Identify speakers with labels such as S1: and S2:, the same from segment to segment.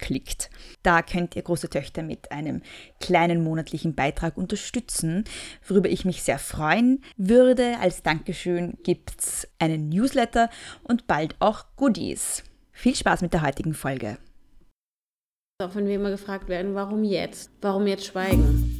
S1: klickt. Da könnt ihr große Töchter mit einem kleinen monatlichen Beitrag unterstützen, worüber ich mich sehr freuen würde. Als Dankeschön gibt es einen Newsletter und bald auch Goodies. Viel Spaß mit der heutigen Folge.
S2: Auch wenn wir immer gefragt werden, warum jetzt? Warum jetzt schweigen?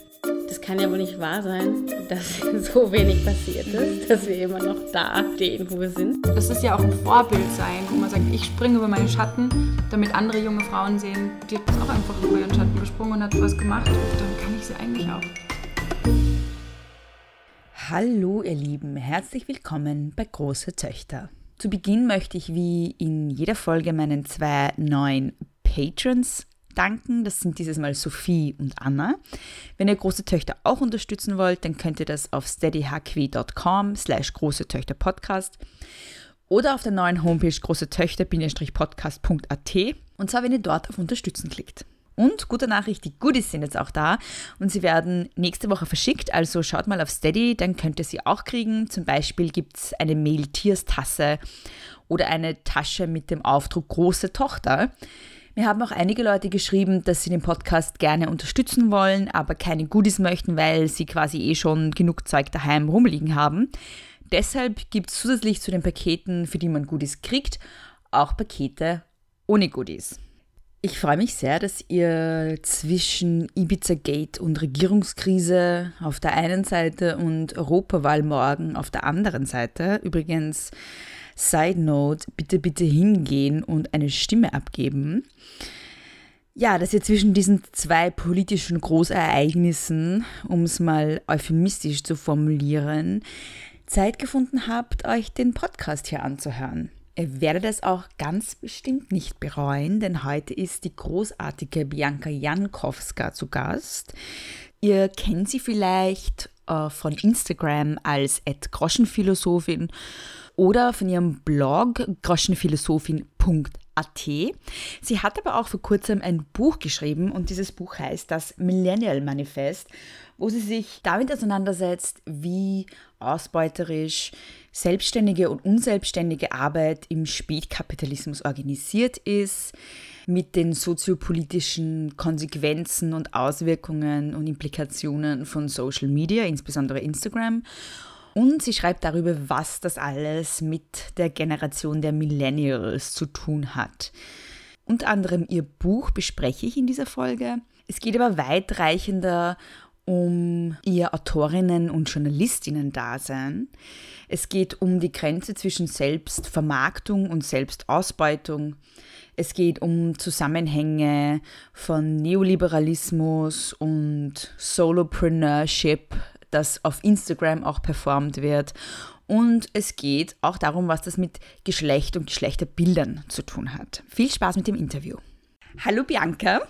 S2: das kann ja wohl nicht wahr sein, dass so wenig passiert ist, dass wir immer noch da stehen, wo wir sind.
S3: Das ist ja auch ein Vorbild sein, wo man sagt, ich springe über meinen Schatten, damit andere junge Frauen sehen, die hat auch einfach über ihren Schatten gesprungen und hat was gemacht und dann kann ich sie eigentlich auch.
S1: Hallo ihr Lieben, herzlich willkommen bei Große Töchter. Zu Beginn möchte ich wie in jeder Folge meinen zwei neuen Patrons danken. Das sind dieses Mal Sophie und Anna. Wenn ihr große Töchter auch unterstützen wollt, dann könnt ihr das auf steadyhq.com slash große Töchter Podcast oder auf der neuen Homepage große Töchter-podcast.at und zwar, wenn ihr dort auf Unterstützen klickt. Und gute Nachricht, die Goodies sind jetzt auch da und sie werden nächste Woche verschickt. Also schaut mal auf Steady, dann könnt ihr sie auch kriegen. Zum Beispiel gibt es eine Mail-Tiers-Tasse oder eine Tasche mit dem Aufdruck Große Tochter. Mir haben auch einige Leute geschrieben, dass sie den Podcast gerne unterstützen wollen, aber keine Goodies möchten, weil sie quasi eh schon genug Zeug daheim rumliegen haben. Deshalb gibt es zusätzlich zu den Paketen, für die man Goodies kriegt, auch Pakete ohne Goodies. Ich freue mich sehr, dass ihr zwischen Ibiza Gate und Regierungskrise auf der einen Seite und Europawahl morgen auf der anderen Seite, übrigens Side Note, bitte, bitte hingehen und eine Stimme abgeben. Ja, dass ihr zwischen diesen zwei politischen Großereignissen, um es mal euphemistisch zu formulieren, Zeit gefunden habt, euch den Podcast hier anzuhören. Ihr werdet es auch ganz bestimmt nicht bereuen, denn heute ist die großartige Bianca Jankowska zu Gast. Ihr kennt sie vielleicht äh, von Instagram als Groschenphilosophin oder von ihrem Blog groschenphilosophin.at. Sie hat aber auch vor kurzem ein Buch geschrieben und dieses Buch heißt das Millennial Manifest, wo sie sich damit auseinandersetzt, wie ausbeuterisch selbstständige und unselbstständige Arbeit im Spätkapitalismus organisiert ist, mit den soziopolitischen Konsequenzen und Auswirkungen und Implikationen von Social Media, insbesondere Instagram und sie schreibt darüber, was das alles mit der Generation der Millennials zu tun hat. Unter anderem ihr Buch bespreche ich in dieser Folge. Es geht aber weitreichender um ihr Autorinnen- und Journalistinnen-Dasein. Es geht um die Grenze zwischen Selbstvermarktung und Selbstausbeutung. Es geht um Zusammenhänge von Neoliberalismus und Solopreneurship, das auf Instagram auch performt wird. Und es geht auch darum, was das mit Geschlecht und Geschlechterbildern zu tun hat. Viel Spaß mit dem Interview. Hallo Bianca.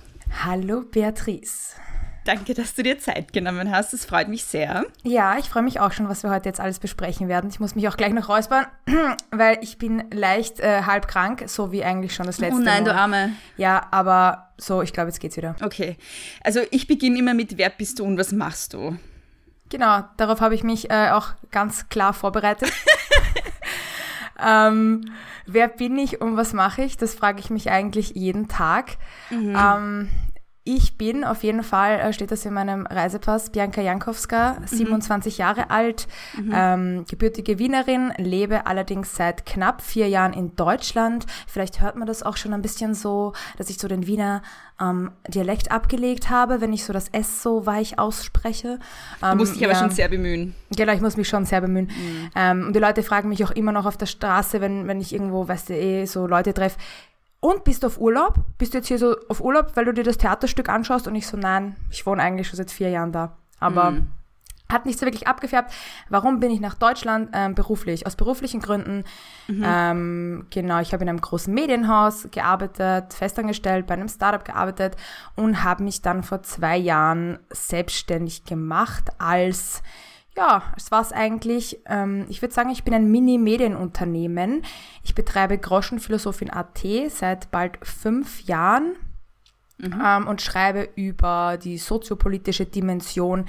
S4: Hallo Beatrice.
S1: Danke, dass du dir Zeit genommen hast. Das freut mich sehr.
S4: Ja, ich freue mich auch schon, was wir heute jetzt alles besprechen werden. Ich muss mich auch gleich noch räuspern, weil ich bin leicht äh, halb krank, so wie eigentlich schon das letzte Mal.
S1: Oh nein,
S4: Mal.
S1: du Arme.
S4: Ja, aber so, ich glaube, jetzt geht's wieder.
S1: Okay. Also ich beginne immer mit Wer bist du und was machst du?
S4: Genau, darauf habe ich mich äh, auch ganz klar vorbereitet. ähm, wer bin ich und was mache ich? Das frage ich mich eigentlich jeden Tag. Mhm. Ähm, ich bin auf jeden Fall, äh, steht das in meinem Reisepass, Bianca Jankowska, 27 Jahre alt, ähm, gebürtige Wienerin, lebe allerdings seit knapp vier Jahren in Deutschland. Vielleicht hört man das auch schon ein bisschen so, dass ich so den Wiener ähm, Dialekt abgelegt habe, wenn ich so das S so weich ausspreche.
S1: Du musst
S4: Ähm,
S1: dich aber
S4: ja.
S1: schon sehr bemühen.
S4: Genau, ich muss mich schon sehr bemühen. Ähm, und die Leute fragen mich auch immer noch auf der Straße, wenn, wenn ich irgendwo, weißt du, eh so Leute treffe, und bist du auf Urlaub? Bist du jetzt hier so auf Urlaub, weil du dir das Theaterstück anschaust? Und ich so, nein, ich wohne eigentlich schon seit vier Jahren da. Aber hat nicht so wirklich abgefärbt. Warum bin ich nach Deutschland? Ähm, beruflich. Aus beruflichen Gründen. Ähm, genau, ich habe in einem großen Medienhaus gearbeitet, festangestellt, bei einem Startup gearbeitet und habe mich dann vor zwei Jahren selbstständig gemacht als ja, es war es eigentlich. Ähm, ich würde sagen, ich bin ein Mini-Medienunternehmen. Ich betreibe Groschenphilosophin.at seit bald fünf Jahren ähm, und schreibe über die soziopolitische Dimension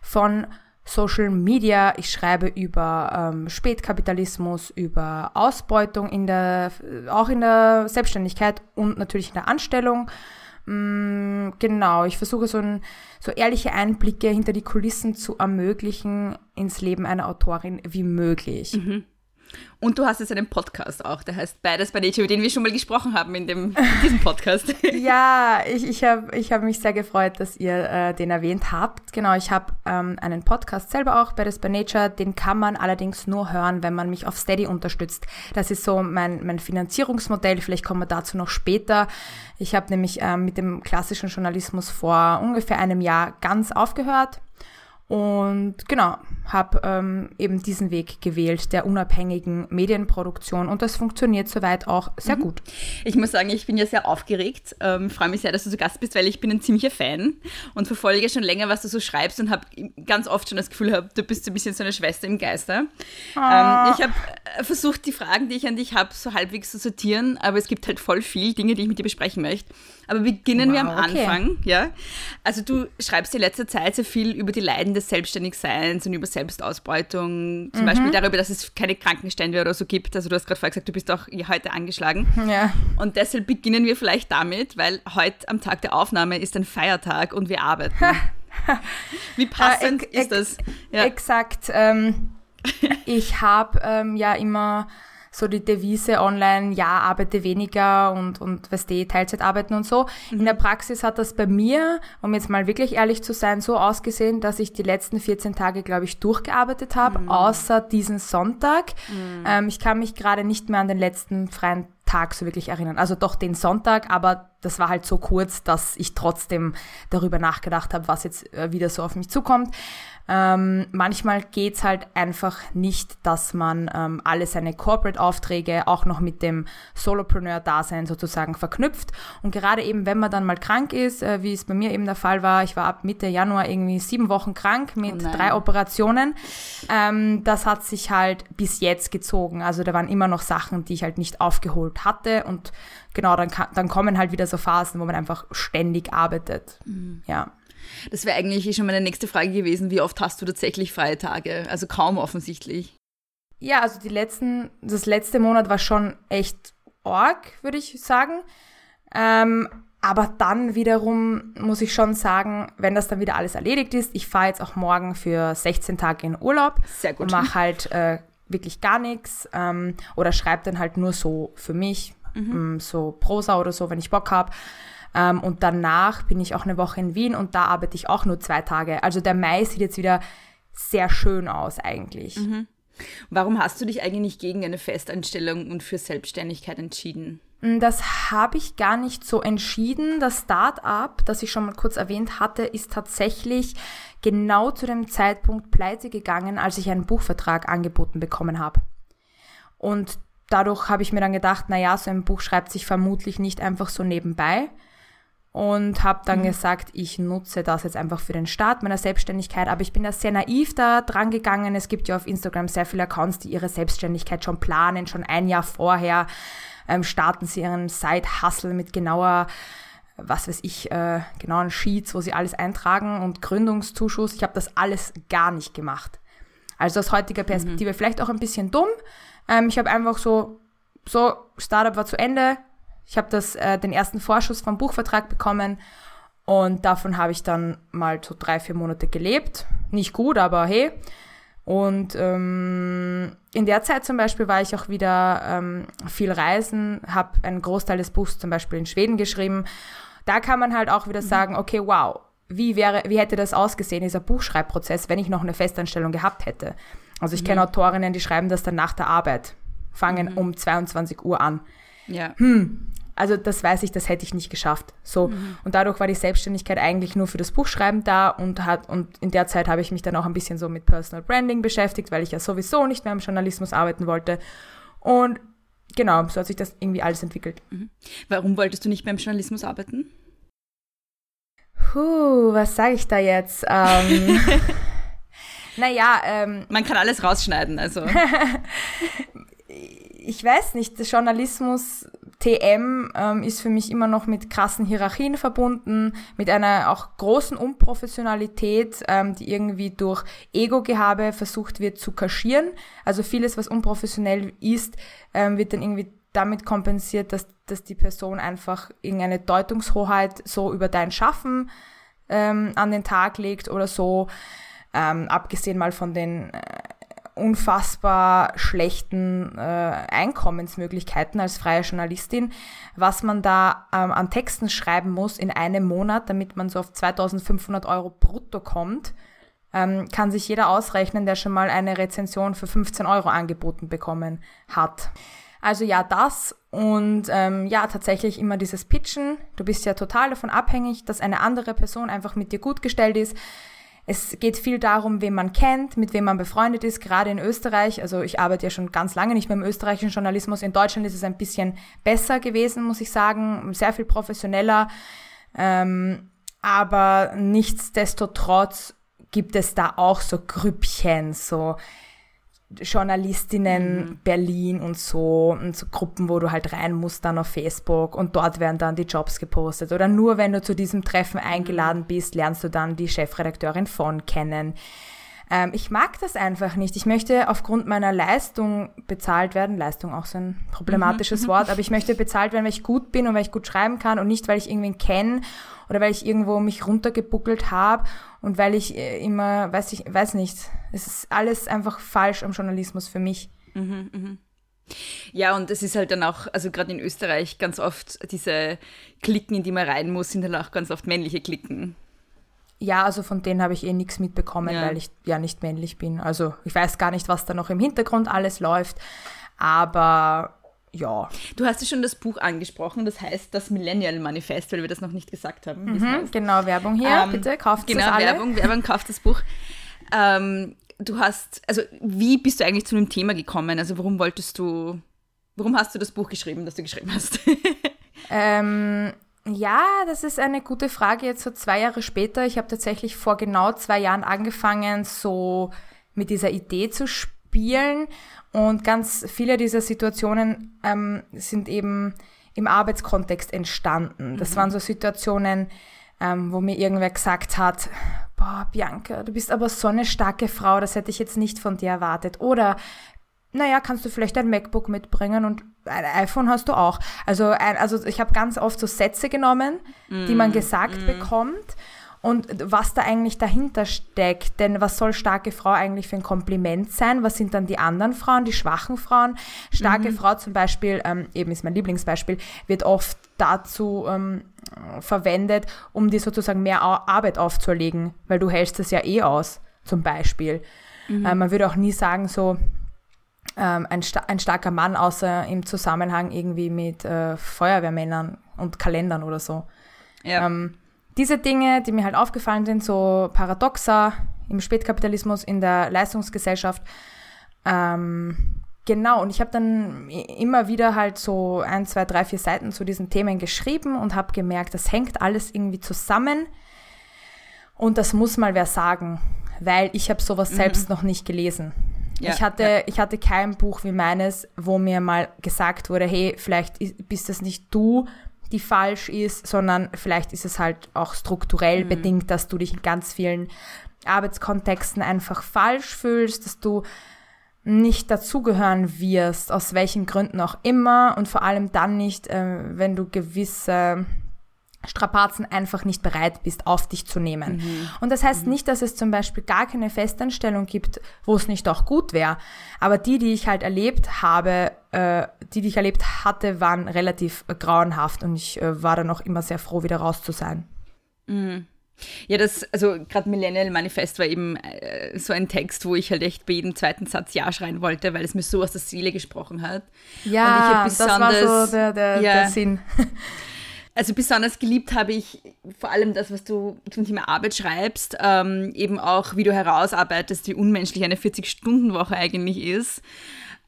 S4: von Social Media. Ich schreibe über ähm, Spätkapitalismus, über Ausbeutung in der, auch in der Selbstständigkeit und natürlich in der Anstellung. Mm, Genau, ich versuche so, ein, so ehrliche Einblicke hinter die Kulissen zu ermöglichen ins Leben einer Autorin wie möglich.
S1: Und du hast jetzt einen Podcast auch, der heißt Beides bei Nature, über den wir schon mal gesprochen haben in, dem, in diesem Podcast.
S4: Ja, ich, ich habe ich hab mich sehr gefreut, dass ihr äh, den erwähnt habt. Genau, ich habe ähm, einen Podcast selber auch, Badass by Nature. Den kann man allerdings nur hören, wenn man mich auf Steady unterstützt. Das ist so mein, mein Finanzierungsmodell. Vielleicht kommen wir dazu noch später. Ich habe nämlich ähm, mit dem klassischen Journalismus vor ungefähr einem Jahr ganz aufgehört. Und genau, habe ähm, eben diesen Weg gewählt, der unabhängigen Medienproduktion. Und das funktioniert soweit auch sehr gut.
S1: Ich muss sagen, ich bin ja sehr aufgeregt. Ähm, freue mich sehr, dass du zu Gast bist, weil ich bin ein ziemlicher Fan und verfolge schon länger, was du so schreibst und habe ganz oft schon das Gefühl, hab, du bist so ein bisschen so eine Schwester im Geiste. Ähm, ich habe äh, versucht, die Fragen, die ich an dich habe, so halbwegs zu sortieren, aber es gibt halt voll viel Dinge, die ich mit dir besprechen möchte. Aber beginnen wir am
S4: Wow, okay.
S1: Anfang, ja? Also du schreibst in letzter Zeit sehr viel über die Leiden des Selbstständigseins und über Selbstausbeutung, zum Beispiel darüber, dass es keine Krankenstände oder so gibt. Also du hast gerade vorher gesagt, du bist auch heute angeschlagen.
S4: Ja.
S1: Und deshalb beginnen wir vielleicht damit, weil heute am Tag der Aufnahme ist ein Feiertag und wir arbeiten. Wie passend
S4: Äh,
S1: ist das? Ja.
S4: Exakt. Ähm, ich habe ähm, ja immer so die Devise online, ja, arbeite weniger und, und weißt du, Teilzeit arbeiten und so. In der Praxis hat das bei mir, um jetzt mal wirklich ehrlich zu sein, so ausgesehen, dass ich die letzten 14 Tage, glaube ich, durchgearbeitet habe, außer diesen Sonntag. Ähm, ich kann mich gerade nicht mehr an den letzten freien Tag so wirklich erinnern. Also doch den Sonntag, aber das war halt so kurz, dass ich trotzdem darüber nachgedacht habe, was jetzt äh, wieder so auf mich zukommt. Ähm, manchmal geht's halt einfach nicht, dass man ähm, alle seine Corporate-Aufträge auch noch mit dem Solopreneur-Dasein sozusagen verknüpft. Und gerade eben, wenn man dann mal krank ist, äh, wie es bei mir eben der Fall war, ich war ab Mitte Januar irgendwie sieben Wochen krank mit
S1: Oh
S4: drei Operationen. Ähm, das hat sich halt bis jetzt gezogen. Also da waren immer noch Sachen, die ich halt nicht aufgeholt hatte. Und genau, dann, dann kommen halt wieder so Phasen, wo man einfach ständig arbeitet. Ja.
S1: Das wäre eigentlich schon meine nächste Frage gewesen. Wie oft hast du tatsächlich freie Tage? Also kaum offensichtlich.
S4: Ja, also die letzten, das letzte Monat war schon echt arg, würde ich sagen. Ähm, aber dann wiederum muss ich schon sagen, wenn das dann wieder alles erledigt ist, ich fahre jetzt auch morgen für 16 Tage in Urlaub
S1: Sehr gut.
S4: und mache halt äh, wirklich gar nichts ähm, oder schreibe dann halt nur so für mich, ähm, so Prosa oder so, wenn ich Bock habe. Ähm, und danach bin ich auch eine Woche in Wien und da arbeite ich auch nur zwei Tage. Also der Mai sieht jetzt wieder sehr schön aus eigentlich.
S1: Warum hast du dich eigentlich gegen eine Festanstellung und für Selbstständigkeit entschieden?
S4: Das habe ich gar nicht so entschieden. Das Start-up, das ich schon mal kurz erwähnt hatte, ist tatsächlich genau zu dem Zeitpunkt pleite gegangen, als ich einen Buchvertrag angeboten bekommen habe. Und dadurch habe ich mir dann gedacht, naja, so ein Buch schreibt sich vermutlich nicht einfach so nebenbei. Und habe dann gesagt, ich nutze das jetzt einfach für den Start meiner Selbstständigkeit. Aber ich bin da sehr naiv da dran gegangen. Es gibt ja auf Instagram sehr viele Accounts, die ihre Selbstständigkeit schon planen, schon ein Jahr vorher ähm, starten sie ihren Side-Hustle mit genauer, was weiß ich, äh, genauen Sheets, wo sie alles eintragen und Gründungszuschuss. Ich habe das alles gar nicht gemacht. Also aus heutiger Perspektive vielleicht auch ein bisschen dumm. Ähm, ich habe einfach so, so, Startup war zu Ende. Ich habe das, äh, den ersten Vorschuss vom Buchvertrag bekommen Und davon habe ich dann mal so drei, vier Monate gelebt. Nicht gut, aber hey. Und ähm, in der Zeit zum Beispiel war ich auch wieder ähm, viel reisen, habe einen Großteil des Buchs zum Beispiel in Schweden geschrieben. Da kann man halt auch wieder sagen, okay, wow, wie wäre, wie hätte das ausgesehen, dieser Buchschreibprozess, wenn ich noch eine Festanstellung gehabt hätte? Also ich kenne Autorinnen, die schreiben das dann nach der Arbeit, fangen um 22 Uhr an.
S1: Ja.
S4: Hm, also das weiß ich, das hätte ich nicht geschafft. So. Und dadurch war die Selbstständigkeit eigentlich nur für das Buchschreiben da und hat, und in der Zeit habe ich mich dann auch ein bisschen so mit Personal Branding beschäftigt, weil ich ja sowieso nicht mehr im Journalismus arbeiten wollte. Und genau, so hat sich das irgendwie alles entwickelt.
S1: Warum wolltest du nicht mehr im Journalismus arbeiten?
S4: Puh, was sage ich da jetzt? Ähm, naja, ähm,
S1: Man kann alles rausschneiden, also.
S4: ich weiß nicht, Journalismus TM ähm, ist für mich immer noch mit krassen Hierarchien verbunden, mit einer auch großen Unprofessionalität, ähm, die irgendwie durch Ego-Gehabe versucht wird zu kaschieren. Also vieles, was unprofessionell ist, ähm, wird dann irgendwie damit kompensiert, dass, dass die Person einfach irgendeine Deutungshoheit so über dein Schaffen ähm, an den Tag legt oder so. Ähm, abgesehen mal von den äh, unfassbar schlechten äh, Einkommensmöglichkeiten als freie Journalistin, was man da ähm, an Texten schreiben muss in einem Monat, damit man so auf 2500 Euro brutto kommt, ähm, kann sich jeder ausrechnen, der schon mal eine Rezension für 15 Euro angeboten bekommen hat. Also ja, das und ähm, ja, tatsächlich immer dieses Pitchen. Du bist ja total davon abhängig, dass eine andere Person einfach mit dir gut gestellt ist. Es geht viel darum, wen man kennt, mit wem man befreundet ist, gerade in Österreich. Also ich arbeite ja schon ganz lange nicht mehr im österreichischen Journalismus. In Deutschland ist es ein bisschen besser gewesen, muss ich sagen, sehr viel professioneller. Ähm, aber nichtsdestotrotz gibt es da auch so Grüppchen, so Journalistinnen Berlin und so und so Gruppen, wo du halt rein musst dann auf Facebook und dort werden dann die Jobs gepostet. Oder nur wenn du zu diesem Treffen eingeladen bist, lernst du dann die Chefredakteurin von kennen. Ähm, ich mag das einfach nicht. Ich möchte aufgrund meiner Leistung bezahlt werden. Leistung auch so ein problematisches Wort, aber ich möchte bezahlt werden, weil ich gut bin und weil ich gut schreiben kann und nicht, weil ich irgendwen kenne oder weil ich irgendwo mich runtergebuckelt habe und weil ich äh, immer, weiß ich, weiß nicht, es ist alles einfach falsch am Journalismus für mich.
S1: Ja, und es ist halt dann auch, also gerade in Österreich ganz oft diese Klicken, in die man rein muss, sind dann auch ganz oft männliche Klicken.
S4: Ja, also von denen habe ich eh nichts mitbekommen,
S1: Ja.
S4: weil ich ja nicht männlich bin. Also ich weiß gar nicht, was da noch im Hintergrund alles läuft, aber ja.
S1: Du hast ja schon das Buch angesprochen, das heißt das Millennial Manifest, weil wir das noch nicht gesagt haben.
S4: Mhm, genau, Werbung hier,
S1: Ähm,
S4: bitte, kauft
S1: Genau,
S4: es alle.
S1: Werbung, Werbung, kauft das Buch. Ähm, du hast, also wie bist du eigentlich zu dem Thema gekommen? Also warum wolltest du, warum hast du das Buch geschrieben, das du geschrieben hast?
S4: Ähm, ja, das ist eine gute Frage. Jetzt so zwei Jahre später. Ich habe tatsächlich vor genau zwei Jahren angefangen, so mit dieser Idee zu spielen. Und ganz viele dieser Situationen ähm, sind eben im Arbeitskontext entstanden. Das waren so Situationen, ähm, wo mir irgendwer gesagt hat, boah, Bianca, du bist aber so eine starke Frau, das hätte ich jetzt nicht von dir erwartet. Oder naja, kannst du vielleicht ein MacBook mitbringen und ein iPhone hast du auch. Also, ein, also ich habe ganz oft so Sätze genommen, die man gesagt bekommt und was da eigentlich dahinter steckt. Denn was soll starke Frau eigentlich für ein Kompliment sein? Was sind dann die anderen Frauen, die schwachen Frauen? Starke Frau zum Beispiel, ähm, eben ist mein Lieblingsbeispiel, wird oft dazu ähm, verwendet, um dir sozusagen mehr Arbeit aufzuerlegen, weil du hältst es ja eh aus, zum Beispiel. Äh, man würde auch nie sagen, so, ähm, ein, sta ein starker Mann, außer im Zusammenhang irgendwie mit äh, Feuerwehrmännern und Kalendern oder so.
S1: ja.
S4: Ähm, diese Dinge, die mir halt aufgefallen sind, so paradoxer im Spätkapitalismus, in der Leistungsgesellschaft, ähm, genau, und ich habe dann immer wieder halt so ein, zwei, drei, vier Seiten zu diesen Themen geschrieben und habe gemerkt, das hängt alles irgendwie zusammen und das muss mal wer sagen, weil ich habe sowas selbst noch nicht gelesen.
S1: Ja,
S4: ich, hatte, ich hatte kein Buch wie meines, wo mir mal gesagt wurde, hey, vielleicht bist das nicht du, die falsch ist, sondern vielleicht ist es halt auch strukturell bedingt, dass du dich in ganz vielen Arbeitskontexten einfach falsch fühlst, dass du nicht dazugehören wirst, aus welchen Gründen auch immer und vor allem dann nicht, äh, wenn du gewisse Strapazen einfach nicht bereit bist, auf dich zu nehmen. Mhm. Und das heißt mhm. nicht, dass es zum Beispiel gar keine Festanstellung gibt, wo es nicht auch gut wäre. Aber die, die ich halt erlebt habe, äh, die, die ich erlebt hatte, waren relativ äh, grauenhaft und ich äh, war dann auch immer sehr froh, wieder raus zu sein.
S1: Mhm. Ja, das, also gerade Millennial Manifest war eben äh, so ein Text, wo ich halt echt bei jedem zweiten Satz Ja schreien wollte, weil es mir so aus der Seele gesprochen hat.
S4: Ja, das war so der, der, ja, der Sinn.
S1: Also besonders geliebt habe ich vor allem das, was du zum Thema Arbeit schreibst, ähm, eben auch, wie du herausarbeitest, wie unmenschlich eine 40-Stunden-Woche eigentlich ist.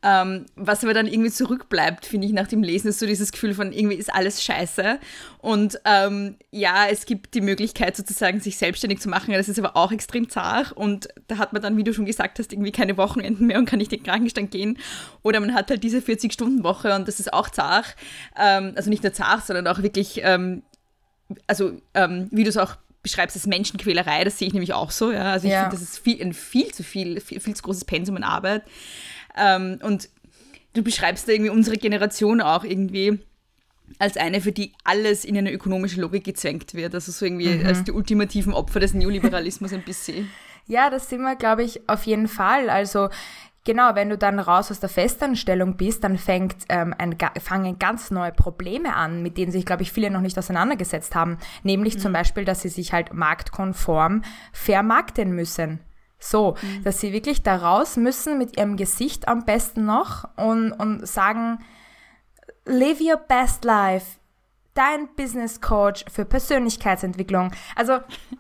S1: Ähm, was aber dann irgendwie zurückbleibt, finde ich, nach dem Lesen, ist so dieses Gefühl von irgendwie ist alles scheiße. Und ähm, ja, es gibt die Möglichkeit sozusagen, sich selbstständig zu machen, das ist aber auch extrem zart. Und da hat man dann, wie du schon gesagt hast, irgendwie keine Wochenenden mehr und kann nicht in den Krankenstand gehen. Oder man hat halt diese 40-Stunden-Woche und das ist auch zart. Ähm, also nicht nur zart, sondern auch wirklich, ähm, also ähm, wie du es auch beschreibst als Menschenquälerei, das sehe ich nämlich auch so. Ja? Also ich ja. finde, das ist viel, ein viel zu viel, viel, viel zu großes Pensum an Arbeit. Ähm, und du beschreibst da irgendwie unsere Generation auch irgendwie als eine, für die alles in eine ökonomische Logik gezwängt wird. Also so irgendwie mhm. als die ultimativen Opfer des Neoliberalismus ein bisschen.
S4: Ja, das sind wir, glaube ich, auf jeden Fall. Also Genau, wenn du dann raus aus der Festanstellung bist, dann fängt, ähm, ein, fangen ganz neue Probleme an, mit denen sich, glaube ich, viele noch nicht auseinandergesetzt haben. Nämlich mhm. zum Beispiel, dass sie sich halt marktkonform vermarkten müssen. So, mhm. dass sie wirklich da raus müssen mit ihrem Gesicht am besten noch und, und sagen, live your best life. Dein Business Coach für Persönlichkeitsentwicklung. Also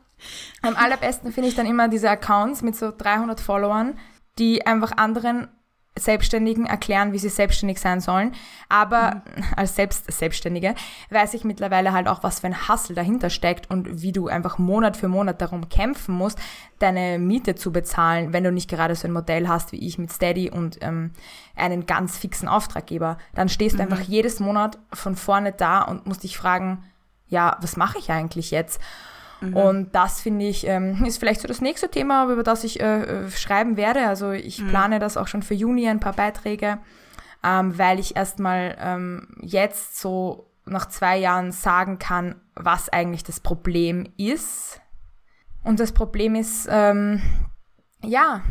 S4: am allerbesten finde ich dann immer diese Accounts mit so 300 Followern, die einfach anderen Selbstständigen erklären, wie sie selbstständig sein sollen. Aber mhm. als Selbst Selbstständige weiß ich mittlerweile halt auch, was für ein Hassel dahinter steckt und wie du einfach Monat für Monat darum kämpfen musst, deine Miete zu bezahlen, wenn du nicht gerade so ein Modell hast wie ich mit Steady und ähm, einen ganz fixen Auftraggeber. Dann stehst mhm. du einfach jedes Monat von vorne da und musst dich fragen, ja, was mache ich eigentlich jetzt? Mhm. Und das finde ich, ähm, ist vielleicht so das nächste Thema, über das ich äh, äh, schreiben werde. Also ich mhm. plane das auch schon für Juni, ein paar Beiträge, ähm, weil ich erstmal ähm, jetzt so nach zwei Jahren sagen kann, was eigentlich das Problem ist. Und das Problem ist, ähm, ja,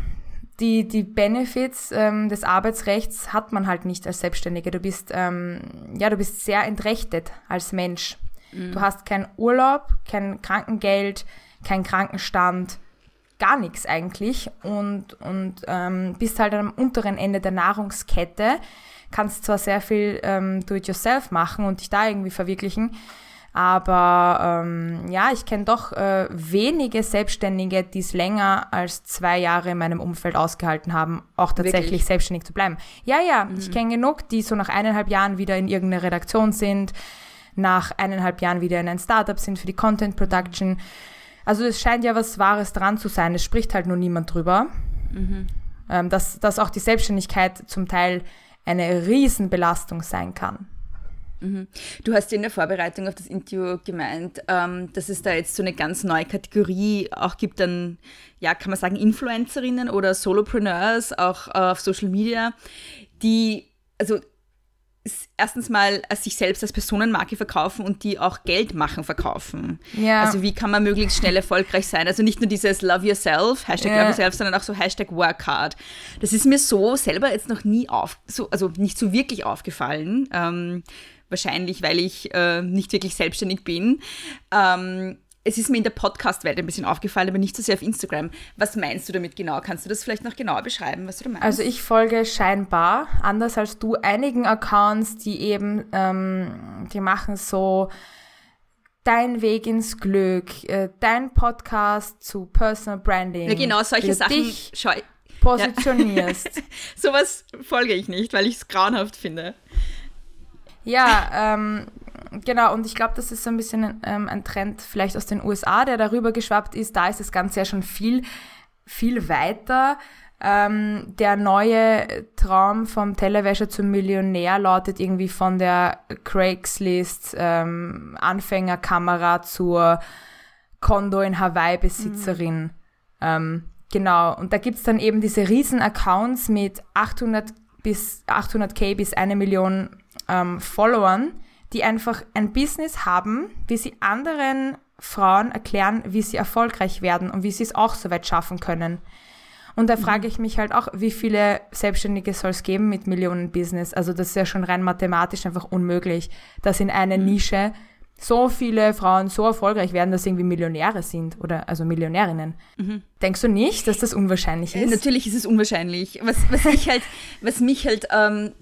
S4: die, die Benefits ähm, des Arbeitsrechts hat man halt nicht als Selbstständige. Du bist, ähm, ja, du bist sehr entrechtet als Mensch. Mhm. Du hast keinen Urlaub, kein Krankengeld, kein Krankenstand, gar nichts eigentlich und, und ähm, bist halt am unteren Ende der Nahrungskette, kannst zwar sehr viel ähm, do-it-yourself machen und dich da irgendwie verwirklichen, aber ähm, ja, ich kenne doch äh, wenige Selbstständige, die es länger als zwei Jahre in meinem Umfeld ausgehalten haben, auch tatsächlich Wirklich? selbstständig zu bleiben. Ja, ja, mhm. ich kenne genug, die so nach eineinhalb Jahren wieder in irgendeiner Redaktion sind, nach eineinhalb Jahren wieder in ein Startup sind für die Content Production. Also es scheint ja was Wahres dran zu sein. Es spricht halt nur niemand drüber. Mhm. Ähm, dass, dass auch die Selbstständigkeit zum Teil eine Riesenbelastung sein kann.
S1: Mhm. Du hast in der Vorbereitung auf das Interview gemeint, ähm, dass es da jetzt so eine ganz neue Kategorie auch gibt dann, ja, kann man sagen, Influencerinnen oder Solopreneurs auch äh, auf Social Media, die, also erstens mal sich selbst als Personenmarke verkaufen und die auch Geld machen verkaufen. Ja. Also wie kann man möglichst schnell erfolgreich sein? Also nicht nur dieses Love yourself, Hashtag ja. Love yourself, sondern auch so Hashtag work hard. Das ist mir so selber jetzt noch nie auf, so, also nicht so wirklich aufgefallen. Ähm, wahrscheinlich, weil ich äh, nicht wirklich selbstständig bin. Ähm, es ist mir in der Podcast-Welt ein bisschen aufgefallen, aber nicht so sehr auf Instagram. Was meinst du damit genau? Kannst du das vielleicht noch genauer beschreiben, was du da meinst?
S4: Also ich folge scheinbar, anders als du, einigen Accounts, die eben, ähm, die machen so dein Weg ins Glück, äh, dein Podcast zu Personal Branding.
S1: Ja, genau, solche Sachen.
S4: Dich positionierst.
S1: Ja. Sowas folge ich nicht, weil ich es grauenhaft finde.
S4: Ja, ähm, genau, und ich glaube, das ist so ein bisschen ähm, ein Trend vielleicht aus den USA, der darüber geschwappt ist. Da ist das Ganze ja schon viel, viel weiter. Ähm, der neue Traum vom Tellerwäscher zum Millionär lautet irgendwie von der Craigslist ähm, Anfängerkamera zur Kondo in Hawaii Besitzerin. Mhm. Ähm, genau, und da gibt's dann eben diese riesen Accounts mit 800 bis 800k bis eine Million ähm, Followern, die einfach ein Business haben, wie sie anderen Frauen erklären, wie sie erfolgreich werden und wie sie es auch so weit schaffen können. Und da frage ich mich halt auch, wie viele Selbstständige soll es geben mit Millionen Business? Also das ist ja schon rein mathematisch einfach unmöglich, dass in einer Nische so viele Frauen so erfolgreich werden, dass sie irgendwie Millionäre sind oder also Millionärinnen. Mhm. Denkst du nicht, dass das unwahrscheinlich ist?
S1: Natürlich ist es unwahrscheinlich. Was, was ich halt, was mich halt, ähm,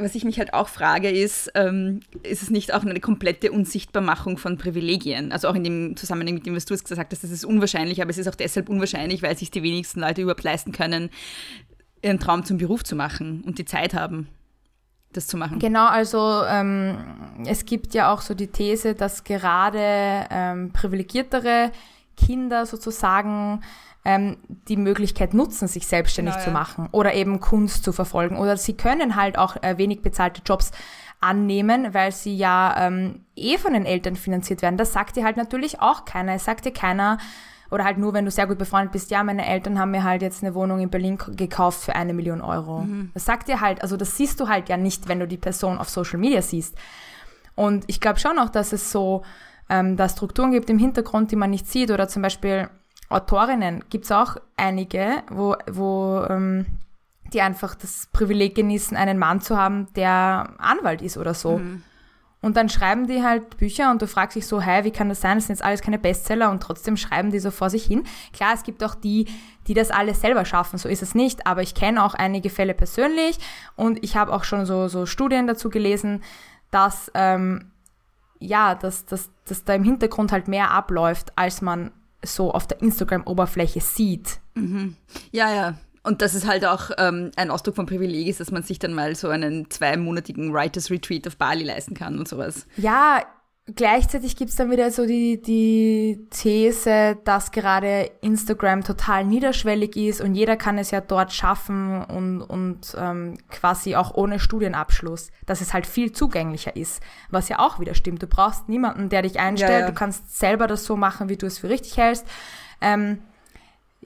S1: was ich mich halt auch frage, ist, ähm, ist es nicht auch eine komplette Unsichtbarmachung von Privilegien? Also auch in dem Zusammenhang mit dem, was du jetzt gesagt hast, das ist unwahrscheinlich, aber es ist auch deshalb unwahrscheinlich, weil sich die wenigsten Leute überhaupt leisten können, ihren Traum zum Beruf zu machen und die Zeit haben das zu machen.
S4: Genau, also ähm, es gibt ja auch so die These, dass gerade ähm, privilegiertere Kinder sozusagen ähm, die Möglichkeit nutzen, sich selbstständig genau, zu machen oder eben Kunst zu verfolgen. Oder sie können halt auch äh, wenig bezahlte Jobs annehmen, weil sie ja ähm, eh von den Eltern finanziert werden. Das sagt dir halt natürlich auch keiner. Es sagt dir keiner, oder halt nur, wenn du sehr gut befreundet bist, ja, meine Eltern haben mir halt jetzt eine Wohnung in Berlin gekauft für eine Million Euro. Mhm. Das sagt dir halt, also das siehst du halt ja nicht, wenn du die Person auf Social Media siehst. Und ich glaube schon auch, dass es so ähm, da Strukturen gibt im Hintergrund, die man nicht sieht. Oder zum Beispiel Autorinnen gibt es auch einige, wo, wo ähm, die einfach das Privileg genießen, einen Mann zu haben, der Anwalt ist oder so. Mhm. Und dann schreiben die halt Bücher und du fragst dich so, hey, wie kann das sein? Das sind jetzt alles keine Bestseller und trotzdem schreiben die so vor sich hin. Klar, es gibt auch die, die das alles selber schaffen, so ist es nicht, aber ich kenne auch einige Fälle persönlich und ich habe auch schon so, so Studien dazu gelesen, dass, ähm, ja, dass, dass, dass da im Hintergrund halt mehr abläuft, als man so auf der Instagram-Oberfläche sieht.
S1: Mhm. Ja, ja, und dass es halt auch ähm, ein Ausdruck von Privileg ist, dass man sich dann mal so einen zweimonatigen Writers Retreat auf Bali leisten kann und sowas.
S4: Ja, gleichzeitig gibt es dann wieder so die, die These, dass gerade Instagram total niederschwellig ist und jeder kann es ja dort schaffen und, und ähm, quasi auch ohne Studienabschluss, dass es halt viel zugänglicher ist, was ja auch wieder stimmt. Du brauchst niemanden, der dich einstellt, ja, ja. du kannst selber das so machen, wie du es für richtig hältst. Ähm,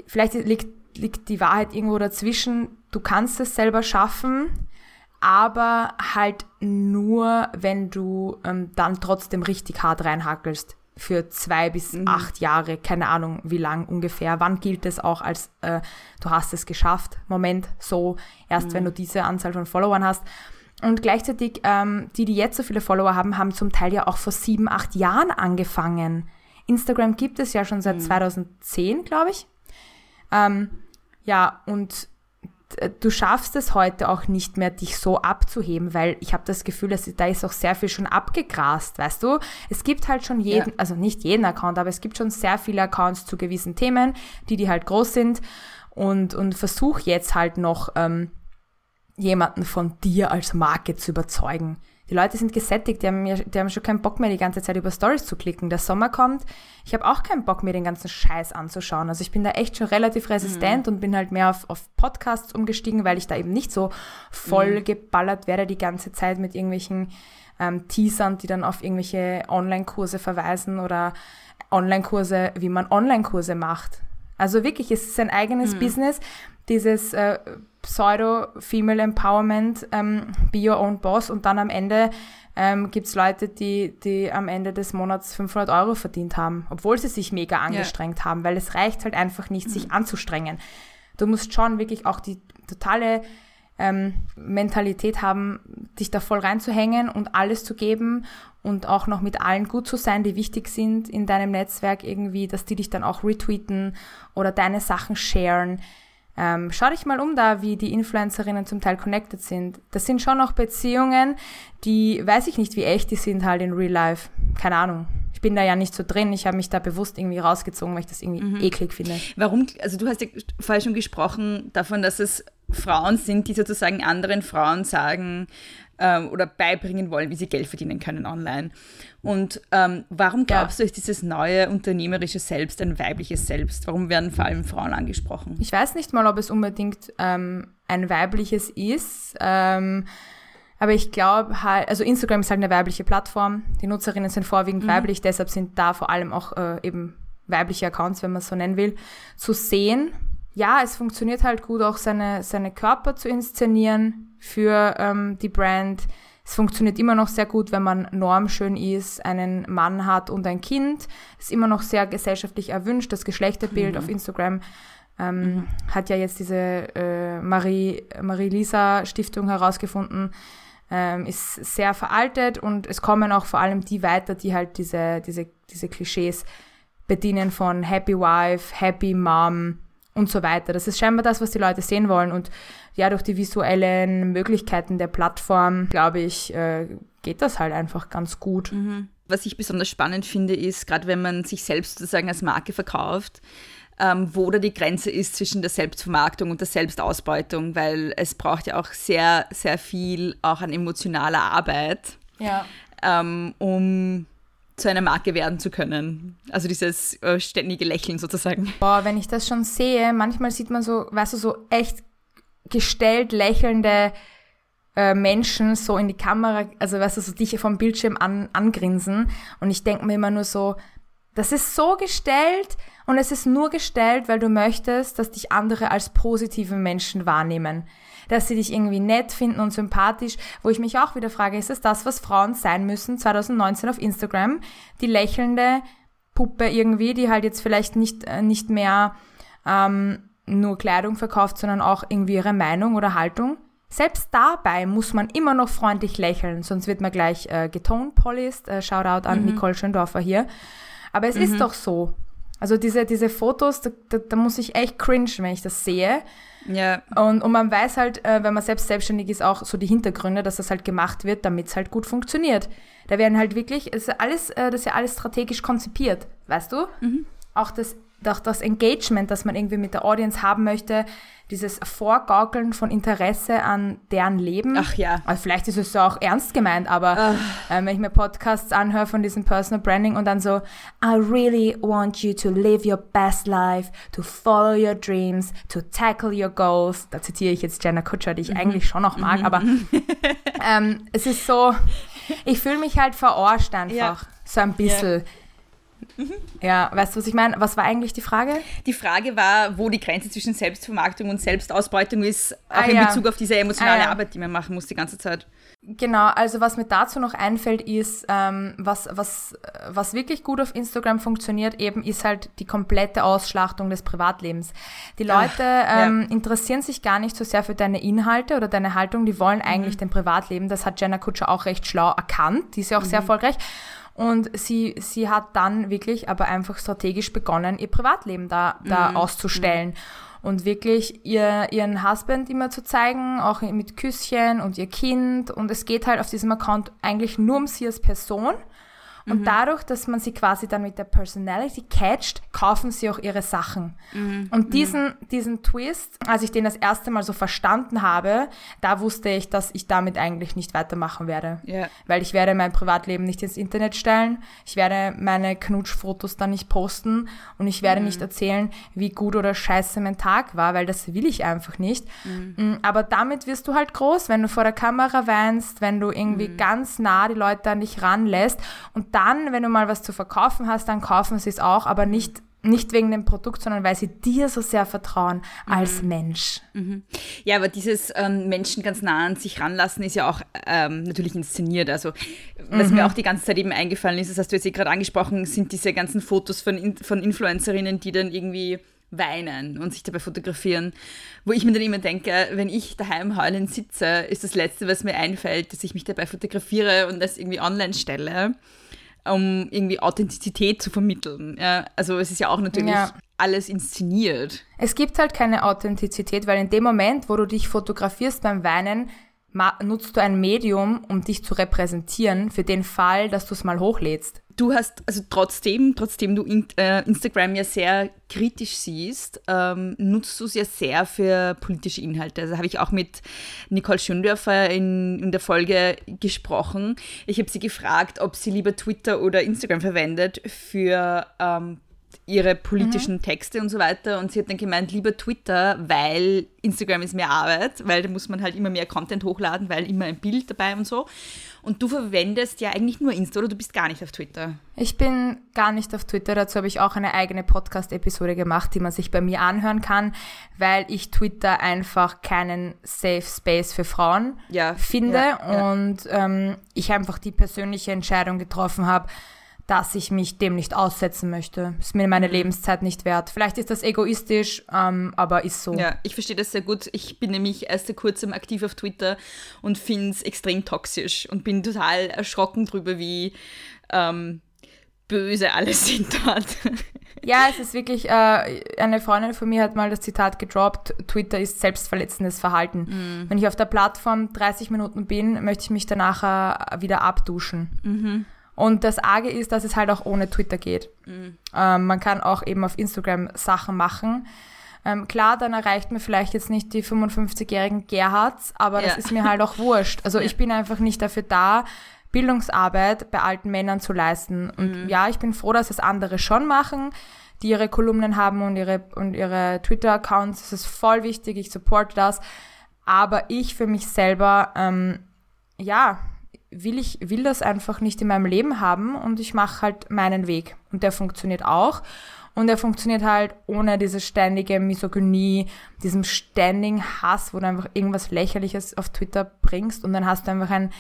S4: vielleicht liegt liegt die Wahrheit irgendwo dazwischen. Du kannst es selber schaffen, aber halt nur, wenn du ähm, dann trotzdem richtig hart reinhackelst. Für zwei bis mhm. acht Jahre, keine Ahnung wie lang ungefähr. Wann gilt es auch als, äh, du hast es geschafft? Moment, so, erst mhm. wenn du diese Anzahl von Followern hast. Und gleichzeitig, ähm, die, die jetzt so viele Follower haben, haben zum Teil ja auch vor sieben, acht Jahren angefangen. Instagram gibt es ja schon seit mhm. 2010, glaube ich. Ähm, ja, und du schaffst es heute auch nicht mehr, dich so abzuheben, weil ich habe das Gefühl, dass da ist auch sehr viel schon abgegrast, weißt du? Es gibt halt schon jeden, ja. also nicht jeden Account, aber es gibt schon sehr viele Accounts zu gewissen Themen, die die halt groß sind und, und versuch jetzt halt noch ähm, jemanden von dir als Marke zu überzeugen. Die Leute sind gesättigt, die haben, mir, die haben schon keinen Bock mehr, die ganze Zeit über Stories zu klicken. Der Sommer kommt, ich habe auch keinen Bock mehr, den ganzen Scheiß anzuschauen. Also ich bin da echt schon relativ resistent mhm. und bin halt mehr auf, auf Podcasts umgestiegen, weil ich da eben nicht so voll mhm. geballert werde die ganze Zeit mit irgendwelchen ähm, Teasern, die dann auf irgendwelche Online-Kurse verweisen oder Online-Kurse, wie man Online-Kurse macht. Also wirklich, es ist ein eigenes mhm. Business. Dieses äh, Pseudo-Female Empowerment, ähm, Be Your Own Boss und dann am Ende ähm, gibt es Leute, die, die am Ende des Monats 500 Euro verdient haben, obwohl sie sich mega angestrengt ja. haben, weil es reicht halt einfach nicht, sich mhm. anzustrengen. Du musst schon wirklich auch die totale ähm, Mentalität haben, dich da voll reinzuhängen und alles zu geben und auch noch mit allen gut zu sein, die wichtig sind in deinem Netzwerk irgendwie, dass die dich dann auch retweeten oder deine Sachen sharen. Ähm, schau dich mal um da, wie die Influencerinnen zum Teil connected sind. Das sind schon noch Beziehungen, die, weiß ich nicht, wie echt die sind halt in Real Life. Keine Ahnung. Ich bin da ja nicht so drin. Ich habe mich da bewusst irgendwie rausgezogen, weil ich das irgendwie mhm. eklig finde.
S1: Warum, also du hast ja vorher schon gesprochen davon, dass es Frauen sind, die sozusagen anderen Frauen sagen, ähm, oder beibringen wollen, wie sie Geld verdienen können online. Und ähm, warum glaubst ja. du, ist dieses neue unternehmerische Selbst ein weibliches Selbst? Warum werden vor allem Frauen angesprochen?
S4: Ich weiß nicht mal, ob es unbedingt ähm, ein weibliches ist. Ähm, aber ich glaube halt, also Instagram ist halt eine weibliche Plattform. Die Nutzerinnen sind vorwiegend mhm. weiblich, deshalb sind da vor allem auch äh, eben weibliche Accounts, wenn man es so nennen will, zu sehen. Ja, es funktioniert halt gut, auch seine, seine Körper zu inszenieren für ähm, die Brand, Es funktioniert immer noch sehr gut, wenn man normschön ist, einen Mann hat und ein Kind. Ist immer noch sehr gesellschaftlich erwünscht. Das Geschlechterbild mhm. auf Instagram ähm, mhm. hat ja jetzt diese äh, Marie, Marie-Lisa Stiftung herausgefunden, ähm, ist sehr veraltet und es kommen auch vor allem die weiter, die halt diese, diese, diese Klischees bedienen von Happy Wife, Happy Mom und so weiter. Das ist scheinbar das, was die Leute sehen wollen und ja, durch die visuellen Möglichkeiten der Plattform, glaube ich, äh, geht das halt einfach ganz gut.
S1: Mhm. Was ich besonders spannend finde, ist, gerade wenn man sich selbst sozusagen als Marke verkauft, ähm, wo da die Grenze ist zwischen der Selbstvermarktung und der Selbstausbeutung, weil es braucht ja auch sehr, sehr viel auch an emotionaler Arbeit,
S4: ja.
S1: ähm, um zu einer Marke werden zu können. Also dieses äh, ständige Lächeln sozusagen.
S4: Boah, wenn ich das schon sehe, manchmal sieht man so, weißt du, so echt gestellt lächelnde äh, Menschen so in die Kamera, also weißt du, so dich vom Bildschirm an, angrinsen. Und ich denke mir immer nur so, das ist so gestellt und es ist nur gestellt, weil du möchtest, dass dich andere als positive Menschen wahrnehmen. Dass sie dich irgendwie nett finden und sympathisch, wo ich mich auch wieder frage, ist es das, was Frauen sein müssen 2019 auf Instagram? Die lächelnde Puppe irgendwie, die halt jetzt vielleicht nicht, äh, nicht mehr ähm, nur Kleidung verkauft, sondern auch irgendwie ihre Meinung oder Haltung. Selbst dabei muss man immer noch freundlich lächeln, sonst wird man gleich äh, getone policed. Äh, Shoutout an mhm. Nicole Schöndorfer hier. Aber es mhm. ist doch so. Also diese, diese Fotos, da, da, da, muss ich echt cringe, wenn ich das sehe.
S1: Ja.
S4: Und, und man weiß halt, äh, wenn man selbst selbstständig ist, auch so die Hintergründe, dass das halt gemacht wird, damit es halt gut funktioniert. Da werden halt wirklich, es ist alles, äh, das ist ja alles strategisch konzipiert, weißt du? Mhm. Auch das auch das Engagement, das man irgendwie mit der Audience haben möchte, dieses Vorgaukeln von Interesse an deren Leben.
S1: Ach ja.
S4: Also vielleicht ist es so auch ernst gemeint, aber äh, wenn ich mir Podcasts anhöre von diesem Personal Branding und dann so, I really want you to live your best life, to follow your dreams, to tackle your goals. Da zitiere ich jetzt Jenna Kutcher, die ich mhm. eigentlich schon noch mag, mhm. aber ähm, es ist so, ich fühle mich halt verarscht einfach. Ja. So ein bisschen. Ja Mhm. Ja, weißt du, was ich meine? Was war eigentlich die Frage?
S1: Die Frage war, wo die Grenze zwischen Selbstvermarktung und Selbstausbeutung ist, auch ah, in ja. Bezug auf diese emotionale ah, ja. Arbeit, die man machen muss die ganze Zeit.
S4: Genau, also was mir dazu noch einfällt, ist, ähm, was, was, was wirklich gut auf Instagram funktioniert, eben ist halt die komplette Ausschlachtung des Privatlebens. Die Leute Ach, ähm, ja. interessieren sich gar nicht so sehr für deine Inhalte oder deine Haltung, die wollen eigentlich mhm. dein Privatleben. Das hat Jenna Kutscher auch recht schlau erkannt, die ist ja auch mhm. sehr erfolgreich. Und sie, sie hat dann wirklich aber einfach strategisch begonnen, ihr Privatleben da, da mhm. auszustellen. Mhm. Und wirklich ihr, ihren Husband immer zu zeigen, auch mit Küsschen und ihr Kind. Und es geht halt auf diesem Account eigentlich nur um sie als Person. Und mhm. dadurch, dass man sie quasi dann mit der Personality catcht, kaufen sie auch ihre Sachen. Mhm. Und diesen, mhm. diesen Twist, als ich den das erste Mal so verstanden habe, da wusste ich, dass ich damit eigentlich nicht weitermachen werde.
S1: Yeah.
S4: Weil ich werde mein Privatleben nicht ins Internet stellen, ich werde meine Knutschfotos dann nicht posten und ich werde mhm. nicht erzählen, wie gut oder scheiße mein Tag war, weil das will ich einfach nicht. Mhm. Mm, aber damit wirst du halt groß, wenn du vor der Kamera weinst, wenn du irgendwie ganz nah die Leute an dich ranlässt und dann, wenn du mal was zu verkaufen hast, dann kaufen sie es auch, aber nicht nicht wegen dem Produkt, sondern weil sie dir so sehr vertrauen als mhm. Mensch.
S1: Mhm. Ja, aber dieses ähm, Menschen ganz nah an sich ranlassen ist ja auch ähm, natürlich inszeniert. Also, was mhm. mir auch die ganze Zeit eben eingefallen ist, das hast du jetzt eh gerade angesprochen, sind diese ganzen Fotos von, von Influencerinnen, die dann irgendwie weinen und sich dabei fotografieren, wo ich mir dann immer denke, wenn ich daheim heulend sitze, ist das Letzte, was mir einfällt, dass ich mich dabei fotografiere und das irgendwie online stelle um irgendwie Authentizität zu vermitteln. Ja, also es ist ja auch natürlich ja. alles inszeniert.
S4: Es gibt halt keine Authentizität, weil in dem Moment, wo du dich fotografierst beim Weinen, nutzt du ein Medium, um dich zu repräsentieren für den Fall, dass du es mal hochlädst.
S1: Du hast, also trotzdem, trotzdem du in, äh, Instagram ja sehr kritisch siehst, ähm, nutzt du es ja sehr für politische Inhalte. Also habe ich auch mit Nicole Schöndörfer in, in der Folge gesprochen. Ich habe sie gefragt, ob sie lieber Twitter oder Instagram verwendet für ähm, ihre politischen Texte und so weiter. Und sie hat dann gemeint, lieber Twitter, weil Instagram ist mehr Arbeit, weil da muss man halt immer mehr Content hochladen, weil immer ein Bild dabei und so. Und du verwendest ja eigentlich nur Insta oder du bist gar nicht auf Twitter.
S4: Ich bin gar nicht auf Twitter. Dazu habe ich auch eine eigene Podcast-Episode gemacht, die man sich bei mir anhören kann, weil ich Twitter einfach keinen Safe Space für Frauen
S1: Ja,
S4: finde
S1: ja, ja.
S4: und ähm, ich einfach die persönliche Entscheidung getroffen habe, dass ich mich dem nicht aussetzen möchte. Ist mir
S1: Mhm.
S4: meine Lebenszeit nicht wert. Vielleicht ist das egoistisch, ähm, aber ist so.
S1: Ja, ich verstehe das sehr gut. Ich bin nämlich erst seit kurzem aktiv auf Twitter und finde es extrem toxisch und bin total erschrocken drüber, wie ähm, böse alle sind dort.
S4: Ja, es ist wirklich, äh, eine Freundin von mir hat mal das Zitat gedroppt, Twitter ist selbstverletzendes Verhalten.
S1: Mhm.
S4: Wenn ich auf der Plattform 30 Minuten bin, möchte ich mich danach äh, wieder abduschen.
S1: Mhm.
S4: Und das Arge ist, dass es halt auch ohne Twitter geht.
S1: Mhm.
S4: Ähm, man kann auch eben auf Instagram Sachen machen. Ähm, klar, dann erreicht man vielleicht jetzt nicht die 55-jährigen Gerhards, aber das
S1: Ja.
S4: ist mir halt auch wurscht. Also ich bin einfach nicht dafür da, Bildungsarbeit bei alten Männern zu leisten. Und
S1: Mhm.
S4: ja, ich bin froh, dass es andere schon machen, die ihre Kolumnen haben und ihre, und ihre Twitter-Accounts. Das ist voll wichtig, ich supporte das. Aber ich für mich selber, ähm, ja, will ich will das einfach nicht in meinem Leben haben und ich mache halt meinen Weg. Und der funktioniert auch. Und er funktioniert halt ohne diese ständige Misogynie, diesem ständigen Hass, wo du einfach irgendwas lächerliches auf Twitter bringst und dann hast du einfach ein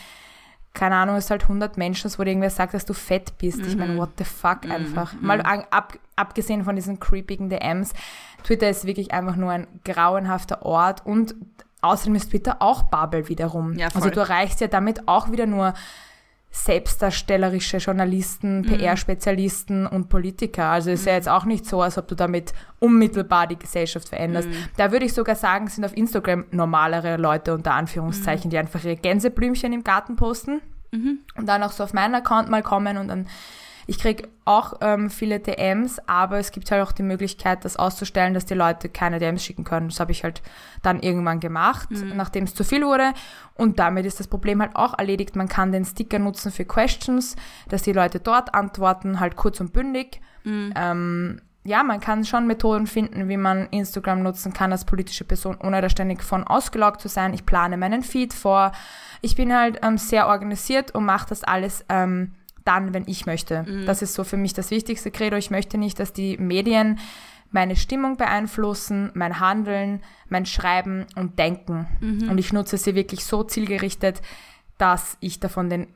S4: keine Ahnung, es ist halt 100 Menschen, wo dir irgendwer sagt, dass du fett bist. Ich meine, what the fuck einfach. Mal an, ab, abgesehen von diesen creepigen DMs, Twitter ist wirklich einfach nur ein grauenhafter Ort und außerdem ist Twitter auch Bubble wiederum.
S1: Ja,
S4: also du erreichst ja damit auch wieder nur selbstdarstellerische Journalisten, PR-Spezialisten und Politiker. Also ist ja jetzt auch nicht so, als ob du damit unmittelbar die Gesellschaft veränderst. Da würde ich sogar sagen, sind auf Instagram normalere Leute unter Anführungszeichen, die einfach ihre Gänseblümchen im Garten posten und dann auch so auf meinen Account mal kommen und dann ich kriege auch ähm, viele DMs, aber es gibt halt auch die Möglichkeit, das auszustellen, dass die Leute keine DMs schicken können. Das habe ich halt dann irgendwann gemacht, nachdem es zu viel wurde. Und damit ist das Problem halt auch erledigt. Man kann den Sticker nutzen für Questions, dass die Leute dort antworten, halt kurz und bündig. Ähm, ja, man kann schon Methoden finden, wie man Instagram nutzen kann als politische Person, ohne da ständig von ausgeloggt zu sein. Ich plane meinen Feed vor. Ich bin halt ähm, sehr organisiert und mache das alles ähm, dann, wenn ich möchte. Das ist so für mich das wichtigste Credo. Ich möchte nicht, dass die Medien meine Stimmung beeinflussen, mein Handeln, mein Schreiben und Denken. Und ich nutze sie wirklich so zielgerichtet, dass ich davon den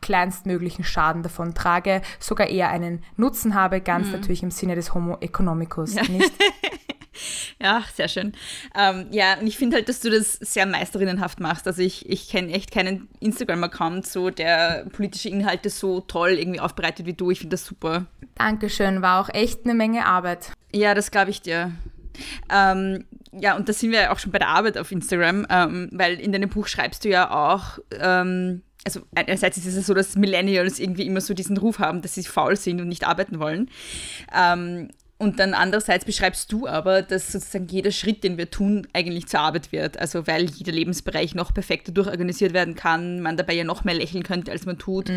S4: kleinstmöglichen Schaden davon trage, sogar eher einen Nutzen habe, ganz natürlich im Sinne des Homo economicus, nicht?
S1: Ja, sehr schön. Ähm, ja, und ich finde halt, dass du das sehr meisterinnenhaft machst. Also ich, ich kenne echt keinen Instagram-Account, so, der politische Inhalte so toll irgendwie aufbereitet wie du. Ich finde das super.
S4: Dankeschön, war auch echt eine Menge Arbeit.
S1: Ja, das glaube ich dir. Ähm, ja, und da sind wir ja auch schon bei der Arbeit auf Instagram, ähm, weil in deinem Buch schreibst du ja auch, ähm, also einerseits ist es ja so, dass Millennials irgendwie immer so diesen Ruf haben, dass sie faul sind und nicht arbeiten wollen. Ähm, und dann andererseits beschreibst du aber, dass sozusagen jeder Schritt, den wir tun, eigentlich zur Arbeit wird. Also weil jeder Lebensbereich noch perfekter durchorganisiert werden kann, man dabei ja noch mehr lächeln könnte, als man tut.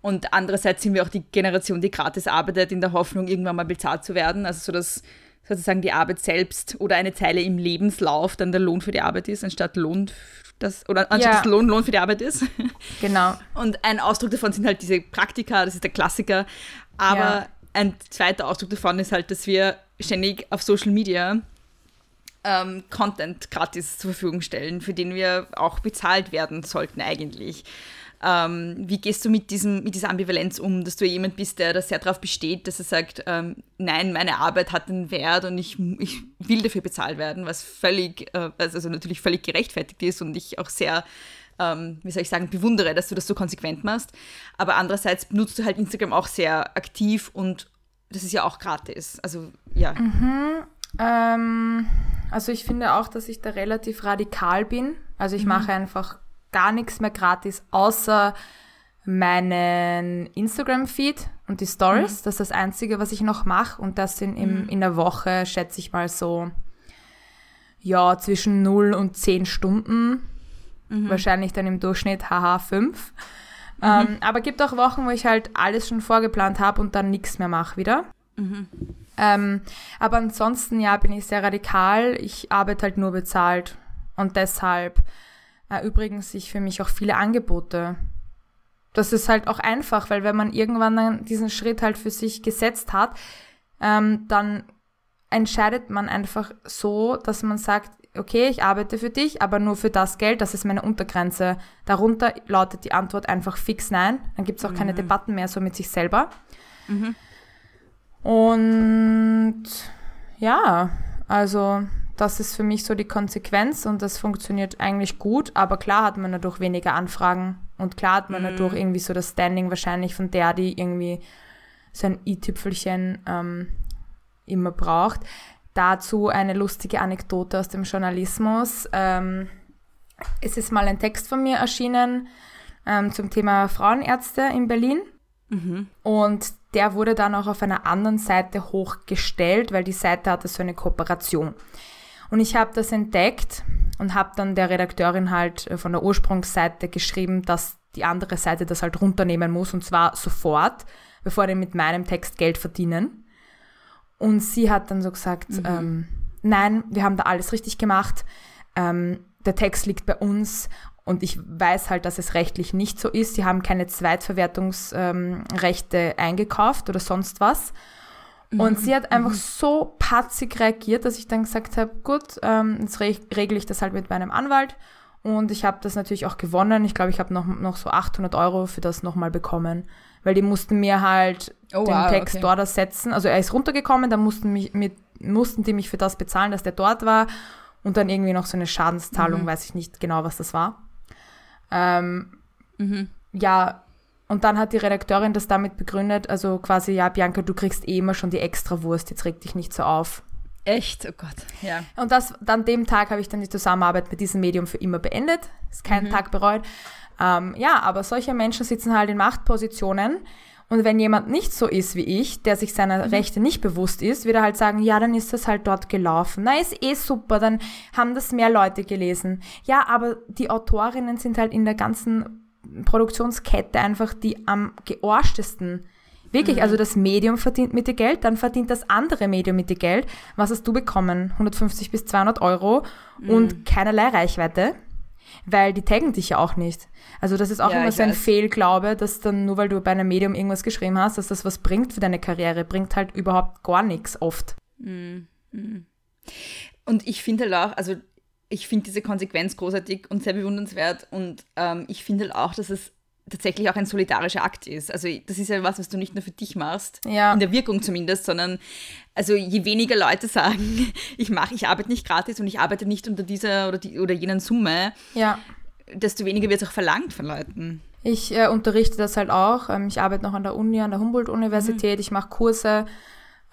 S1: Und andererseits sind wir auch die Generation, die gratis arbeitet, in der Hoffnung, irgendwann mal bezahlt zu werden. Also so, dass sozusagen die Arbeit selbst oder eine Zeile im Lebenslauf dann der Lohn für die Arbeit ist, anstatt Lohn das, oder anstatt
S4: Ja.
S1: das Lohn Lohn für die Arbeit ist.
S4: Genau.
S1: Und ein Ausdruck davon sind halt diese Praktika, das ist der Klassiker. Aber
S4: Ja.
S1: Ein zweiter Ausdruck davon ist halt, dass wir ständig auf Social Media ähm, Content gratis zur Verfügung stellen, für den wir auch bezahlt werden sollten eigentlich. Ähm, wie gehst du mit, diesem, mit dieser Ambivalenz um, dass du jemand bist, der da sehr darauf besteht, dass er sagt, ähm, nein, meine Arbeit hat einen Wert und ich, ich will dafür bezahlt werden, was völlig, äh, also natürlich völlig gerechtfertigt ist und ich auch sehr ähm, wie soll ich sagen, bewundere, dass du das so konsequent machst. Aber andererseits nutzt du halt Instagram auch sehr aktiv und das ist ja auch gratis. Also ja.
S4: Ähm, also ich finde auch, dass ich da relativ radikal bin. Also ich mache einfach gar nichts mehr gratis, außer meinen Instagram-Feed und die Stories. Das ist das Einzige, was ich noch mache. Und das sind im, in der Woche, schätze ich mal so, ja, zwischen 0 und 10 Stunden. Wahrscheinlich dann im Durchschnitt, haha, 5. Ähm, aber gibt auch Wochen, wo ich halt alles schon vorgeplant habe und dann nichts mehr mache wieder. Ähm, aber ansonsten, ja, bin ich sehr radikal. Ich arbeite halt nur bezahlt. Und deshalb erübrigen sich für mich auch viele Angebote. Das ist halt auch einfach, weil wenn man irgendwann dann diesen Schritt halt für sich gesetzt hat, ähm, dann entscheidet man einfach so, dass man sagt, okay, ich arbeite für dich, aber nur für das Geld, das ist meine Untergrenze. Darunter lautet die Antwort einfach fix nein. Dann gibt es auch keine Debatten mehr so mit sich selber. Und ja, also das ist für mich so die Konsequenz und das funktioniert eigentlich gut, aber klar hat man dadurch weniger Anfragen und klar hat man dadurch irgendwie so das Standing wahrscheinlich von der, die irgendwie so ein i-Tüpfelchen ähm, immer braucht. Dazu eine lustige Anekdote aus dem Journalismus. Ähm, es ist mal ein Text von mir erschienen ähm, zum Thema Frauenärzte in Berlin. Und der wurde dann auch auf einer anderen Seite hochgestellt, weil die Seite hatte so eine Kooperation. Und ich habe das entdeckt und habe dann der Redakteurin halt äh, von der Ursprungsseite geschrieben, dass die andere Seite das halt runternehmen muss und zwar sofort, bevor die mit meinem Text Geld verdienen. Und sie hat dann so gesagt, ähm, nein, wir haben da alles richtig gemacht. Ähm, der Text liegt bei uns und ich weiß halt, dass es rechtlich nicht so ist. Sie haben keine Zweitverwertungsrechte ähm, eingekauft oder sonst was. Und sie hat einfach so patzig reagiert, dass ich dann gesagt habe, gut, ähm, jetzt re regle ich das halt mit meinem Anwalt. Und ich habe das natürlich auch gewonnen. Ich glaube, ich habe noch, noch so 800 Euro für das nochmal bekommen. Weil die mussten mir halt
S1: Oh,
S4: den
S1: wow,
S4: Text
S1: okay.
S4: dort ersetzen. Also er ist runtergekommen, dann mussten, mich, mit, mussten die mich für das bezahlen, dass der dort war. Und dann irgendwie noch so eine Schadenszahlung, weiß ich nicht genau, was das war. Ähm, Ja, und dann hat die Redakteurin das damit begründet, also quasi, ja, Bianca, du kriegst eh immer schon die Extrawurst, jetzt reg dich nicht so auf.
S1: Echt? Oh Gott. Ja.
S4: Und das, an dem Tag habe ich dann die Zusammenarbeit mit diesem Medium für immer beendet. Ist keinen Tag bereut. Ähm, ja, aber solche Menschen sitzen halt in Machtpositionen. Und wenn jemand nicht so ist wie ich, der sich seiner Rechte nicht bewusst ist, wird er halt sagen, ja, dann ist das halt dort gelaufen. Na, ist eh super, dann haben das mehr Leute gelesen. Ja, aber die Autorinnen sind halt in der ganzen Produktionskette einfach die am georschtesten. Wirklich, also das Medium verdient mit dir Geld, dann verdient das andere Medium mit dir Geld. Was hast du bekommen? 150 bis 200 Euro und keinerlei Reichweite, weil die taggen dich ja auch nicht. Also das ist auch
S1: Ja,
S4: immer so ein
S1: weiß.
S4: Fehlglaube, dass dann nur weil du bei einem Medium irgendwas geschrieben hast, dass das was bringt für deine Karriere, bringt halt überhaupt gar nichts oft.
S1: Und ich finde halt auch, also ich finde diese Konsequenz großartig und sehr bewundernswert und ähm, ich finde halt auch, dass es tatsächlich auch ein solidarischer Akt ist. Also das ist ja was, was du nicht nur für dich machst,
S4: Ja.
S1: in der Wirkung zumindest, sondern also je weniger Leute sagen, ich mache, ich arbeite nicht gratis und ich arbeite nicht unter dieser oder, die, oder jenen Summe,
S4: Ja.
S1: desto weniger wird es auch verlangt von Leuten.
S4: Ich äh, unterrichte das halt auch. Ähm, ich arbeite noch an der Uni, an der Humboldt-Universität. Ich mache Kurse,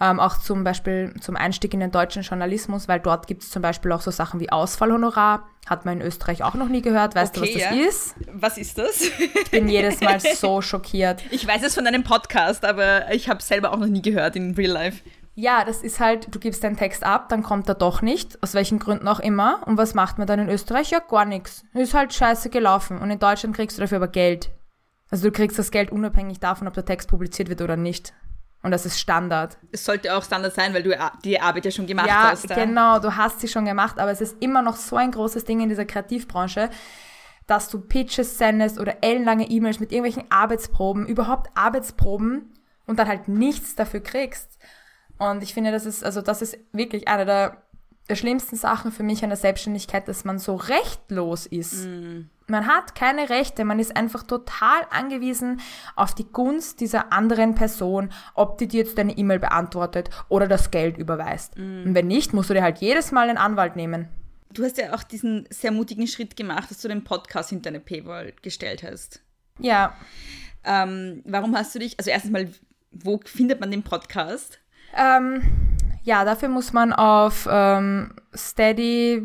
S4: ähm, auch zum Beispiel zum Einstieg in den deutschen Journalismus, weil dort gibt es zum Beispiel auch so Sachen wie Ausfallhonorar. Hat man in Österreich auch noch nie gehört. Weißt du, was
S1: Okay,
S4: das
S1: ja.
S4: ist?
S1: Was ist das?
S4: Ich bin jedes Mal so schockiert.
S1: Ich weiß es von einem Podcast, aber ich habe es selber auch noch nie gehört in Real Life.
S4: Ja, das ist halt, du gibst deinen Text ab, dann kommt er doch nicht, aus welchen Gründen auch immer. Und was macht man dann in Österreich? Ja, gar nichts. Ist halt scheiße gelaufen. Und in Deutschland kriegst du dafür aber Geld. Also du kriegst das Geld unabhängig davon, ob der Text publiziert wird oder nicht. Und das ist Standard.
S1: Es sollte auch Standard sein, weil du die Arbeit ja schon gemacht
S4: ja,
S1: hast.
S4: genau, du hast sie schon gemacht, aber es ist immer noch so ein großes Ding in dieser Kreativbranche, dass du Pitches sendest oder ellenlange E-Mails mit irgendwelchen Arbeitsproben, überhaupt Arbeitsproben und dann halt nichts dafür kriegst. Und ich finde, das ist, also das ist wirklich eine der, der schlimmsten Sachen für mich an der Selbstständigkeit, dass man so rechtlos ist. Man hat keine Rechte, man ist einfach total angewiesen auf die Gunst dieser anderen Person, ob die dir jetzt deine E-Mail beantwortet oder das Geld überweist. Und wenn nicht, musst du dir halt jedes Mal einen Anwalt nehmen.
S1: Du hast ja auch diesen sehr mutigen Schritt gemacht, dass du den Podcast hinter eine Paywall gestellt hast.
S4: Ja,
S1: Ähm, warum hast du dich, also erstens mal, wo findet man den Podcast?
S4: ähm, ja, dafür muss man auf ähm, steady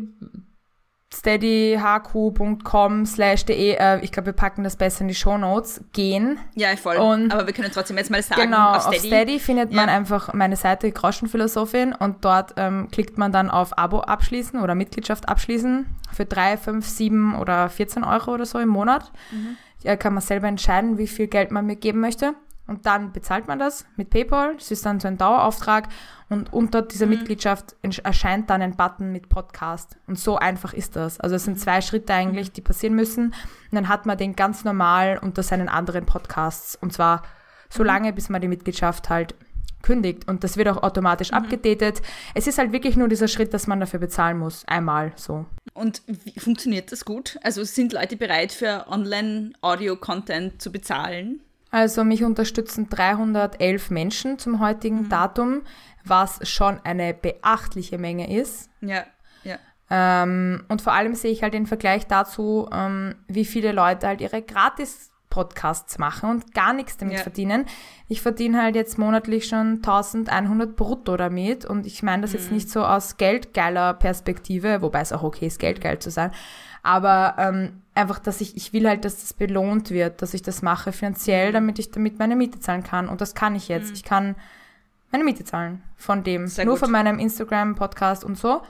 S4: steadyhq.com slash de, äh, ich glaube, wir packen das besser in die Shownotes, gehen.
S1: Ja, voll.
S4: Und-
S1: Aber wir können trotzdem jetzt mal sagen,
S4: Genau,
S1: auf
S4: auf
S1: Steady.
S4: Steady, findet man
S1: Ja.
S4: einfach meine Seite Groschenphilosophin und dort ähm, klickt man dann auf Abo abschließen oder Mitgliedschaft abschließen für 3, 5, 7 oder 14 Euro oder so im Monat.
S1: Mhm.
S4: Da kann man selber entscheiden, wie viel Geld man mir geben möchte. Und dann bezahlt man das mit PayPal. Das ist dann so ein Dauerauftrag und unter dieser Mitgliedschaft erscheint dann ein Button mit Podcast. Und so einfach ist das. Also es sind zwei Schritte eigentlich, die passieren müssen. Und dann hat man den ganz normal unter seinen anderen Podcasts. Und zwar so lange, bis man die Mitgliedschaft halt kündigt. Und das wird auch automatisch abgedatet. Es ist halt wirklich nur dieser Schritt, dass man dafür bezahlen muss. Einmal so.
S1: Und wie funktioniert das gut? Also sind Leute bereit für Online-Audio-Content zu bezahlen?
S4: Also mich unterstützen 311 Menschen zum heutigen Datum, was schon eine beachtliche Menge ist.
S1: Ja, ja.
S4: Ähm, und vor allem sehe ich halt den Vergleich dazu, ähm, wie viele Leute halt ihre Gratis-Podcasts machen und gar nichts damit
S1: Ja.
S4: verdienen. Ich verdiene halt jetzt monatlich schon 1100 brutto damit und ich meine das jetzt nicht so aus geldgeiler Perspektive, wobei es auch okay ist, geldgeil zu sein, aber ähm, einfach, dass ich, ich will halt, dass das belohnt wird, dass ich das mache finanziell, damit ich damit meine Miete zahlen kann und das kann ich jetzt. Ich kann meine Miete zahlen von dem,
S1: Sehr
S4: nur
S1: gut.
S4: von meinem Instagram-Podcast und so.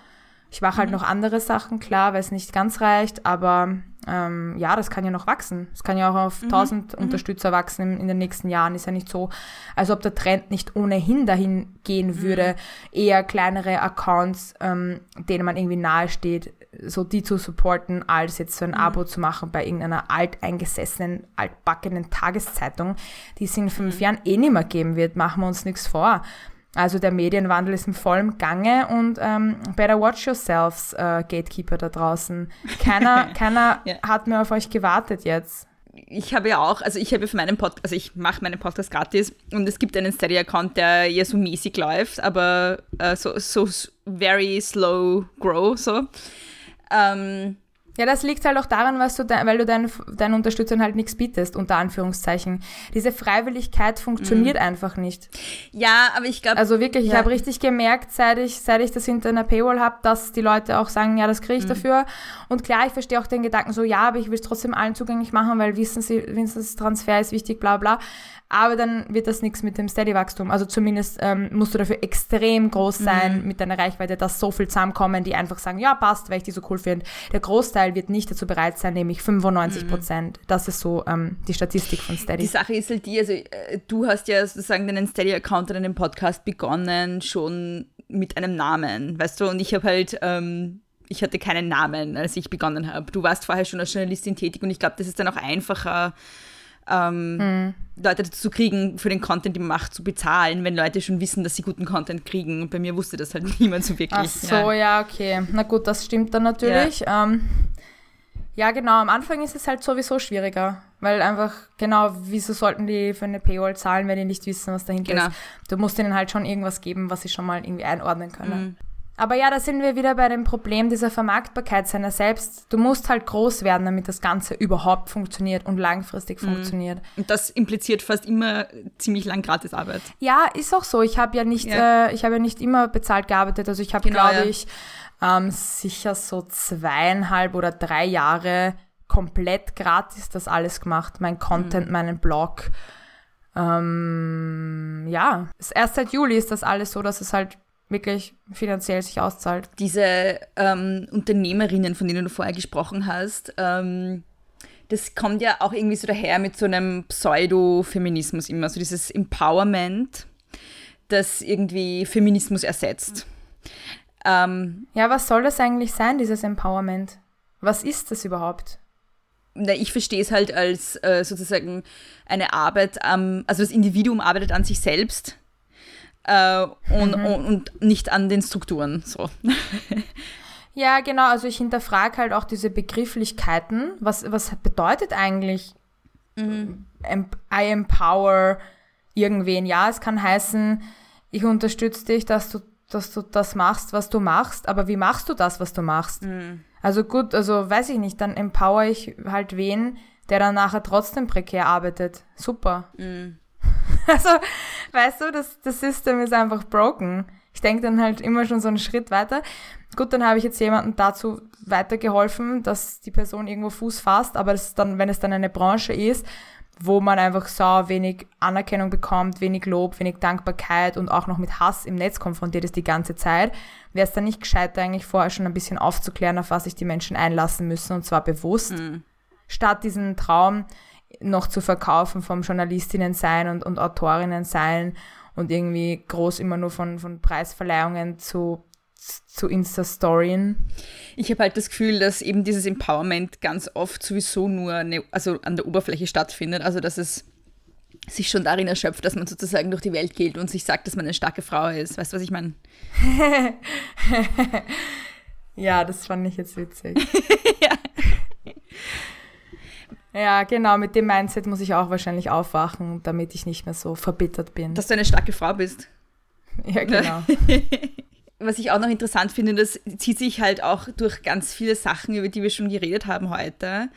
S4: Ich mache halt noch andere Sachen, klar, weil es nicht ganz reicht, aber ähm, ja, das kann ja noch wachsen. Es kann ja auch auf 1000 Unterstützer wachsen in, in den nächsten Jahren. Ist ja nicht so, als ob der Trend nicht ohnehin dahin gehen würde, eher kleinere Accounts, ähm, denen man irgendwie nahe steht, so die zu supporten, als jetzt so ein Abo zu machen bei irgendeiner alteingesessenen, altbackenen Tageszeitung, die es in fünf Jahren eh nicht mehr geben wird. Machen wir uns nichts vor. Also der Medienwandel ist im vollen Gange und ähm, better watch yourselves, äh, Gatekeeper da draußen. Keiner, keiner
S1: Ja.
S4: hat mehr auf euch gewartet jetzt.
S1: Ich habe ja auch, also ich habe für meinen Podcast, also ich mache meinen Podcast gratis und es gibt einen Steady-Account, der ja so mäßig läuft, aber äh, so, so very slow grow, so. Ähm,
S4: Ja, das liegt halt auch daran, was du de weil du deinen, deinen Unterstützern halt nichts bietest, unter Anführungszeichen. Diese Freiwilligkeit funktioniert einfach nicht.
S1: ja, aber ich glaube,
S4: Also wirklich, ich
S1: Ja.
S4: habe richtig gemerkt, seit ich, seit ich das hinter einer Paywall habe, dass die Leute auch sagen, ja, das kriege ich dafür. Und klar, ich verstehe auch den Gedanken so, ja, aber ich will es trotzdem allen zugänglich machen, weil wissen sie, Wissenstransfer ist wichtig, bla bla. Aber dann wird das nichts mit dem Steady-Wachstum. Also zumindest ähm, musst du dafür extrem groß sein mit deiner Reichweite, dass so viel zusammenkommen, die einfach sagen, ja, passt, weil ich die so cool finde. Der Großteil wird nicht dazu bereit sein, nämlich 95 Prozent. Das ist so ähm, die Statistik von Steady.
S1: die Sache ist halt die, also äh, du hast ja sozusagen deinen Steady-Account oder deinen Podcast begonnen schon mit einem Namen, weißt du, und ich habe halt, ähm, ich hatte keinen Namen, als ich begonnen habe. Du warst vorher schon als Journalistin tätig und ich glaube, das ist dann auch einfacher, ähm, Leute dazu zu kriegen, für den Content, den man macht, zu bezahlen, wenn Leute schon wissen, dass sie guten Content kriegen. Und bei mir wusste das halt niemand so wirklich.
S4: Ach so, ja. okay. Na gut, das stimmt dann natürlich. Ja. Ähm, ja, genau, am Anfang ist es halt sowieso schwieriger, weil einfach, genau, wieso sollten die für eine Paywall zahlen, wenn die nicht wissen, was dahinter
S1: Genau.
S4: ist? Du musst ihnen halt schon irgendwas geben, was sie schon mal irgendwie einordnen können. Aber ja, da sind wir wieder bei dem Problem dieser Vermarktbarkeit seiner selbst. Du musst halt groß werden, damit das Ganze überhaupt funktioniert und langfristig funktioniert.
S1: Und das impliziert fast immer ziemlich lang Gratisarbeit.
S4: Ja, ist auch so. Ich habe ja nicht,
S1: Ja.
S4: äh, ich habe ja nicht immer bezahlt gearbeitet. Also ich habe,
S1: Genau,
S4: glaube
S1: ja.
S4: ich, ähm, sicher so zweieinhalb oder drei Jahre komplett gratis das alles gemacht. Mein Content, meinen Blog. Ähm, ja, erst seit Juli ist das alles so, dass es halt wirklich finanziell sich auszahlt.
S1: diese ähm, Unternehmerinnen, von denen du vorher gesprochen hast, ähm, das kommt ja auch irgendwie so daher mit so einem Pseudo-Feminismus immer, so dieses Empowerment, das irgendwie Feminismus ersetzt. Ähm,
S4: Ja, was soll das eigentlich sein, dieses Empowerment? Was ist das überhaupt?
S1: na, ich verstehe es halt als äh, sozusagen eine Arbeit am, also das Individuum arbeitet an sich selbst äh, und, und, und nicht an den Strukturen. So.
S4: Ja, genau. Also ich hinterfrage halt auch diese Begrifflichkeiten. Was, was bedeutet eigentlich em- I empower irgendwen? Ja, es kann heißen, ich unterstütze dich, dass du, dass du das machst, was du machst. Aber wie machst du das, was du machst? Also gut, also weiß ich nicht, dann empower ich halt wen, der dann nachher trotzdem prekär arbeitet. Super. Also, weißt du, das, das System ist einfach broken. Ich denke dann halt immer schon so einen Schritt weiter. Gut, dann habe ich jetzt jemandem dazu weitergeholfen, dass die Person irgendwo Fuß fasst, aber das dann, wenn es dann eine Branche ist, wo man einfach so wenig Anerkennung bekommt, wenig Lob, wenig Dankbarkeit und auch noch mit Hass im Netz konfrontiert ist die ganze Zeit, wäre es dann nicht gescheiter, eigentlich vorher schon ein bisschen aufzuklären, auf was sich die Menschen einlassen müssen und zwar bewusst, statt diesen Traum noch zu verkaufen vom Journalistinnen sein und, und Autorinnen sein und irgendwie groß immer nur von, von Preisverleihungen zu, zu Insta-Storien.
S1: Ich habe halt das Gefühl, dass eben dieses Empowerment ganz oft sowieso nur eine, also an der Oberfläche stattfindet. Also dass es sich schon darin erschöpft, dass man sozusagen durch die Welt geht und sich sagt, dass man eine starke Frau ist. Weißt du, was ich meine?
S4: ja, das fand ich jetzt witzig. ja. Ja, genau, mit dem Mindset muss ich auch wahrscheinlich aufwachen, damit ich nicht mehr so verbittert bin.
S1: Dass du eine starke Frau bist.
S4: Ja, genau.
S1: Was ich auch noch interessant finde, das zieht sich halt auch durch ganz viele Sachen, über die wir schon geredet haben heute.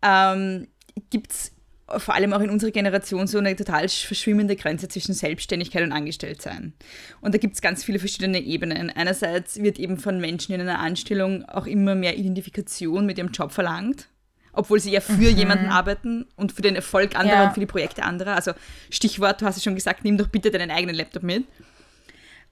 S1: Ähm, Gibt es vor allem auch in unserer Generation so eine total verschwimmende Grenze zwischen Selbstständigkeit und Angestelltsein. Und da gibt es ganz viele verschiedene Ebenen. Einerseits wird eben von Menschen in einer Anstellung auch immer mehr Identifikation mit ihrem Job verlangt obwohl sie ja für mhm. jemanden arbeiten und für den Erfolg anderer ja. und für die Projekte anderer. Also Stichwort, du hast es schon gesagt, nimm doch bitte deinen eigenen Laptop mit.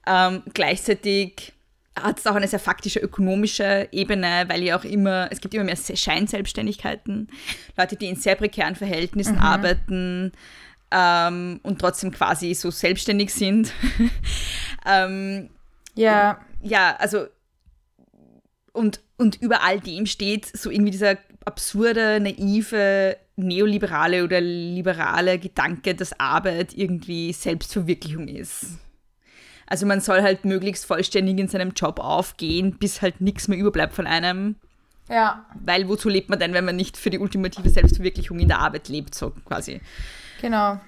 S1: Ähm, gleichzeitig hat es auch eine sehr faktische ökonomische Ebene, weil ja auch immer, es gibt immer mehr Scheinselbstständigkeiten, Leute, die in sehr prekären Verhältnissen mhm. arbeiten ähm, und trotzdem quasi so selbstständig sind. ähm,
S4: ja.
S1: Ja, also und, und über all dem steht so irgendwie dieser absurde, naive, neoliberale oder liberale Gedanke, dass Arbeit irgendwie Selbstverwirklichung ist. Also man soll halt möglichst vollständig in seinem Job aufgehen, bis halt nichts mehr überbleibt von einem.
S4: Ja.
S1: Weil wozu lebt man denn, wenn man nicht für die ultimative Selbstverwirklichung in der Arbeit lebt, so quasi.
S4: Genau.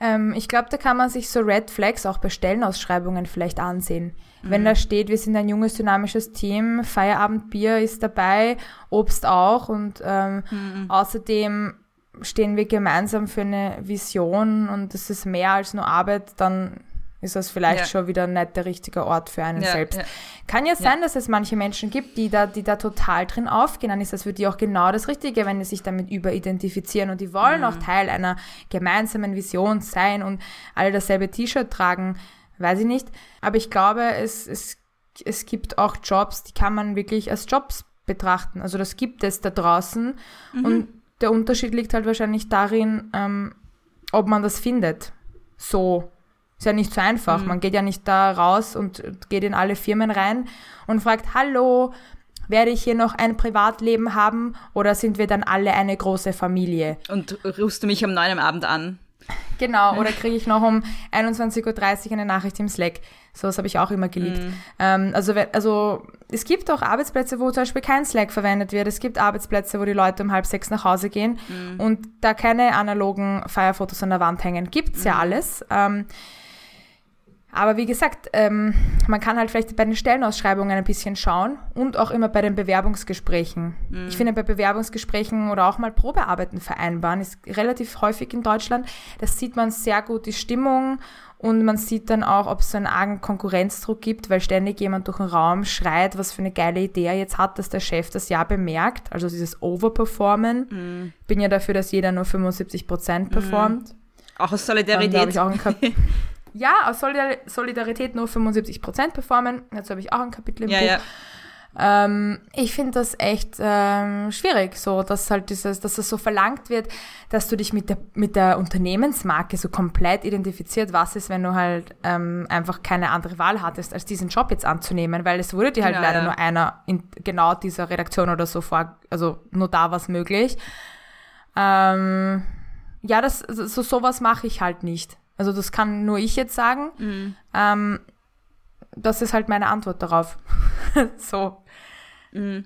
S4: Ähm, ich glaube, da kann man sich so Red Flags auch bei Stellenausschreibungen vielleicht ansehen. Mhm. Wenn da steht, wir sind ein junges, dynamisches Team, Feierabendbier ist dabei, Obst auch und ähm, mhm. außerdem stehen wir gemeinsam für eine Vision und das ist mehr als nur Arbeit, dann ist das vielleicht ja. schon wieder nicht der richtige Ort für einen ja, selbst. Ja. Kann ja sein, dass es manche Menschen gibt, die da, die da total drin aufgehen. Dann ist das für die auch genau das Richtige, wenn die sich damit überidentifizieren und die wollen mhm. auch Teil einer gemeinsamen Vision sein und alle dasselbe T-Shirt tragen. Weiß ich nicht. Aber ich glaube, es, es, es gibt auch Jobs, die kann man wirklich als Jobs betrachten. Also das gibt es da draußen. Mhm. Und der Unterschied liegt halt wahrscheinlich darin, ähm, ob man das findet. So ist ja nicht so einfach. Mhm. Man geht ja nicht da raus und geht in alle Firmen rein und fragt, hallo, werde ich hier noch ein Privatleben haben oder sind wir dann alle eine große Familie?
S1: Und rufst du mich am neuen Abend an?
S4: Genau, oder kriege ich noch um 21.30 Uhr eine Nachricht im Slack. So was habe ich auch immer geliebt. Mhm. Ähm, also, also es gibt auch Arbeitsplätze, wo zum Beispiel kein Slack verwendet wird. Es gibt Arbeitsplätze, wo die Leute um halb sechs nach Hause gehen mhm. und da keine analogen Feierfotos an der Wand hängen. Gibt's mhm. ja alles. Ähm, aber wie gesagt, ähm, man kann halt vielleicht bei den Stellenausschreibungen ein bisschen schauen und auch immer bei den Bewerbungsgesprächen. Mhm. Ich finde, bei Bewerbungsgesprächen oder auch mal Probearbeiten vereinbaren ist relativ häufig in Deutschland. Das sieht man sehr gut, die Stimmung und man sieht dann auch, ob es so einen argen Konkurrenzdruck gibt, weil ständig jemand durch den Raum schreit, was für eine geile Idee er jetzt hat, dass der Chef das ja bemerkt. Also dieses Overperformen. Mhm. Bin ja dafür, dass jeder nur 75 Prozent performt. Mhm.
S1: Auch aus Solidarität.
S4: ich auch ein ja, aus Solidarität nur 75% performen. Dazu habe ich auch ein Kapitel im ja, Buch. Ja. Ähm, ich finde das echt ähm, schwierig, so dass halt dieses, dass es so verlangt wird, dass du dich mit der, mit der Unternehmensmarke so komplett identifiziert, was ist, wenn du halt ähm, einfach keine andere Wahl hattest, als diesen Job jetzt anzunehmen, weil es wurde dir halt ja, leider nur einer in genau dieser Redaktion oder so vor, also nur da was möglich. Ähm, ja, das, so sowas mache ich halt nicht. Also das kann nur ich jetzt sagen. Mhm. Ähm, das ist halt meine Antwort darauf. so.
S1: Mhm.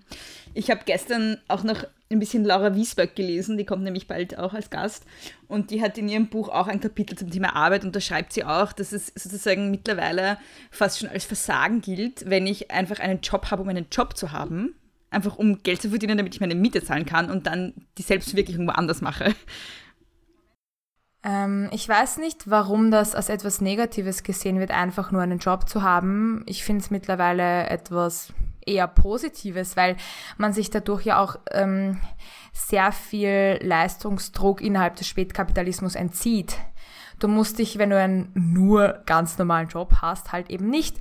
S1: Ich habe gestern auch noch ein bisschen Laura Wiesberg gelesen, die kommt nämlich bald auch als Gast. Und die hat in ihrem Buch auch ein Kapitel zum Thema Arbeit und da schreibt sie auch, dass es sozusagen mittlerweile fast schon als Versagen gilt, wenn ich einfach einen Job habe, um einen Job zu haben. Einfach um Geld zu verdienen, damit ich meine Miete zahlen kann und dann die Selbstverwirklichung woanders mache.
S4: Ähm, ich weiß nicht, warum das als etwas Negatives gesehen wird, einfach nur einen Job zu haben. Ich finde es mittlerweile etwas eher Positives, weil man sich dadurch ja auch ähm, sehr viel Leistungsdruck innerhalb des Spätkapitalismus entzieht. Du musst dich, wenn du einen nur ganz normalen Job hast, halt eben nicht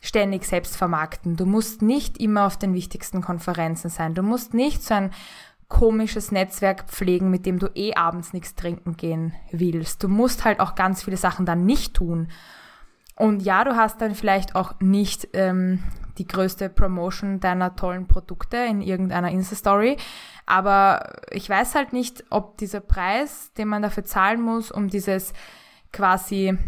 S4: ständig selbst vermarkten. Du musst nicht immer auf den wichtigsten Konferenzen sein. Du musst nicht so ein komisches Netzwerk pflegen, mit dem du eh abends nichts trinken gehen willst. Du musst halt auch ganz viele Sachen dann nicht tun. Und ja, du hast dann vielleicht auch nicht ähm, die größte Promotion deiner tollen Produkte in irgendeiner Insta-Story. Aber ich weiß halt nicht, ob dieser Preis, den man dafür zahlen muss, um dieses quasi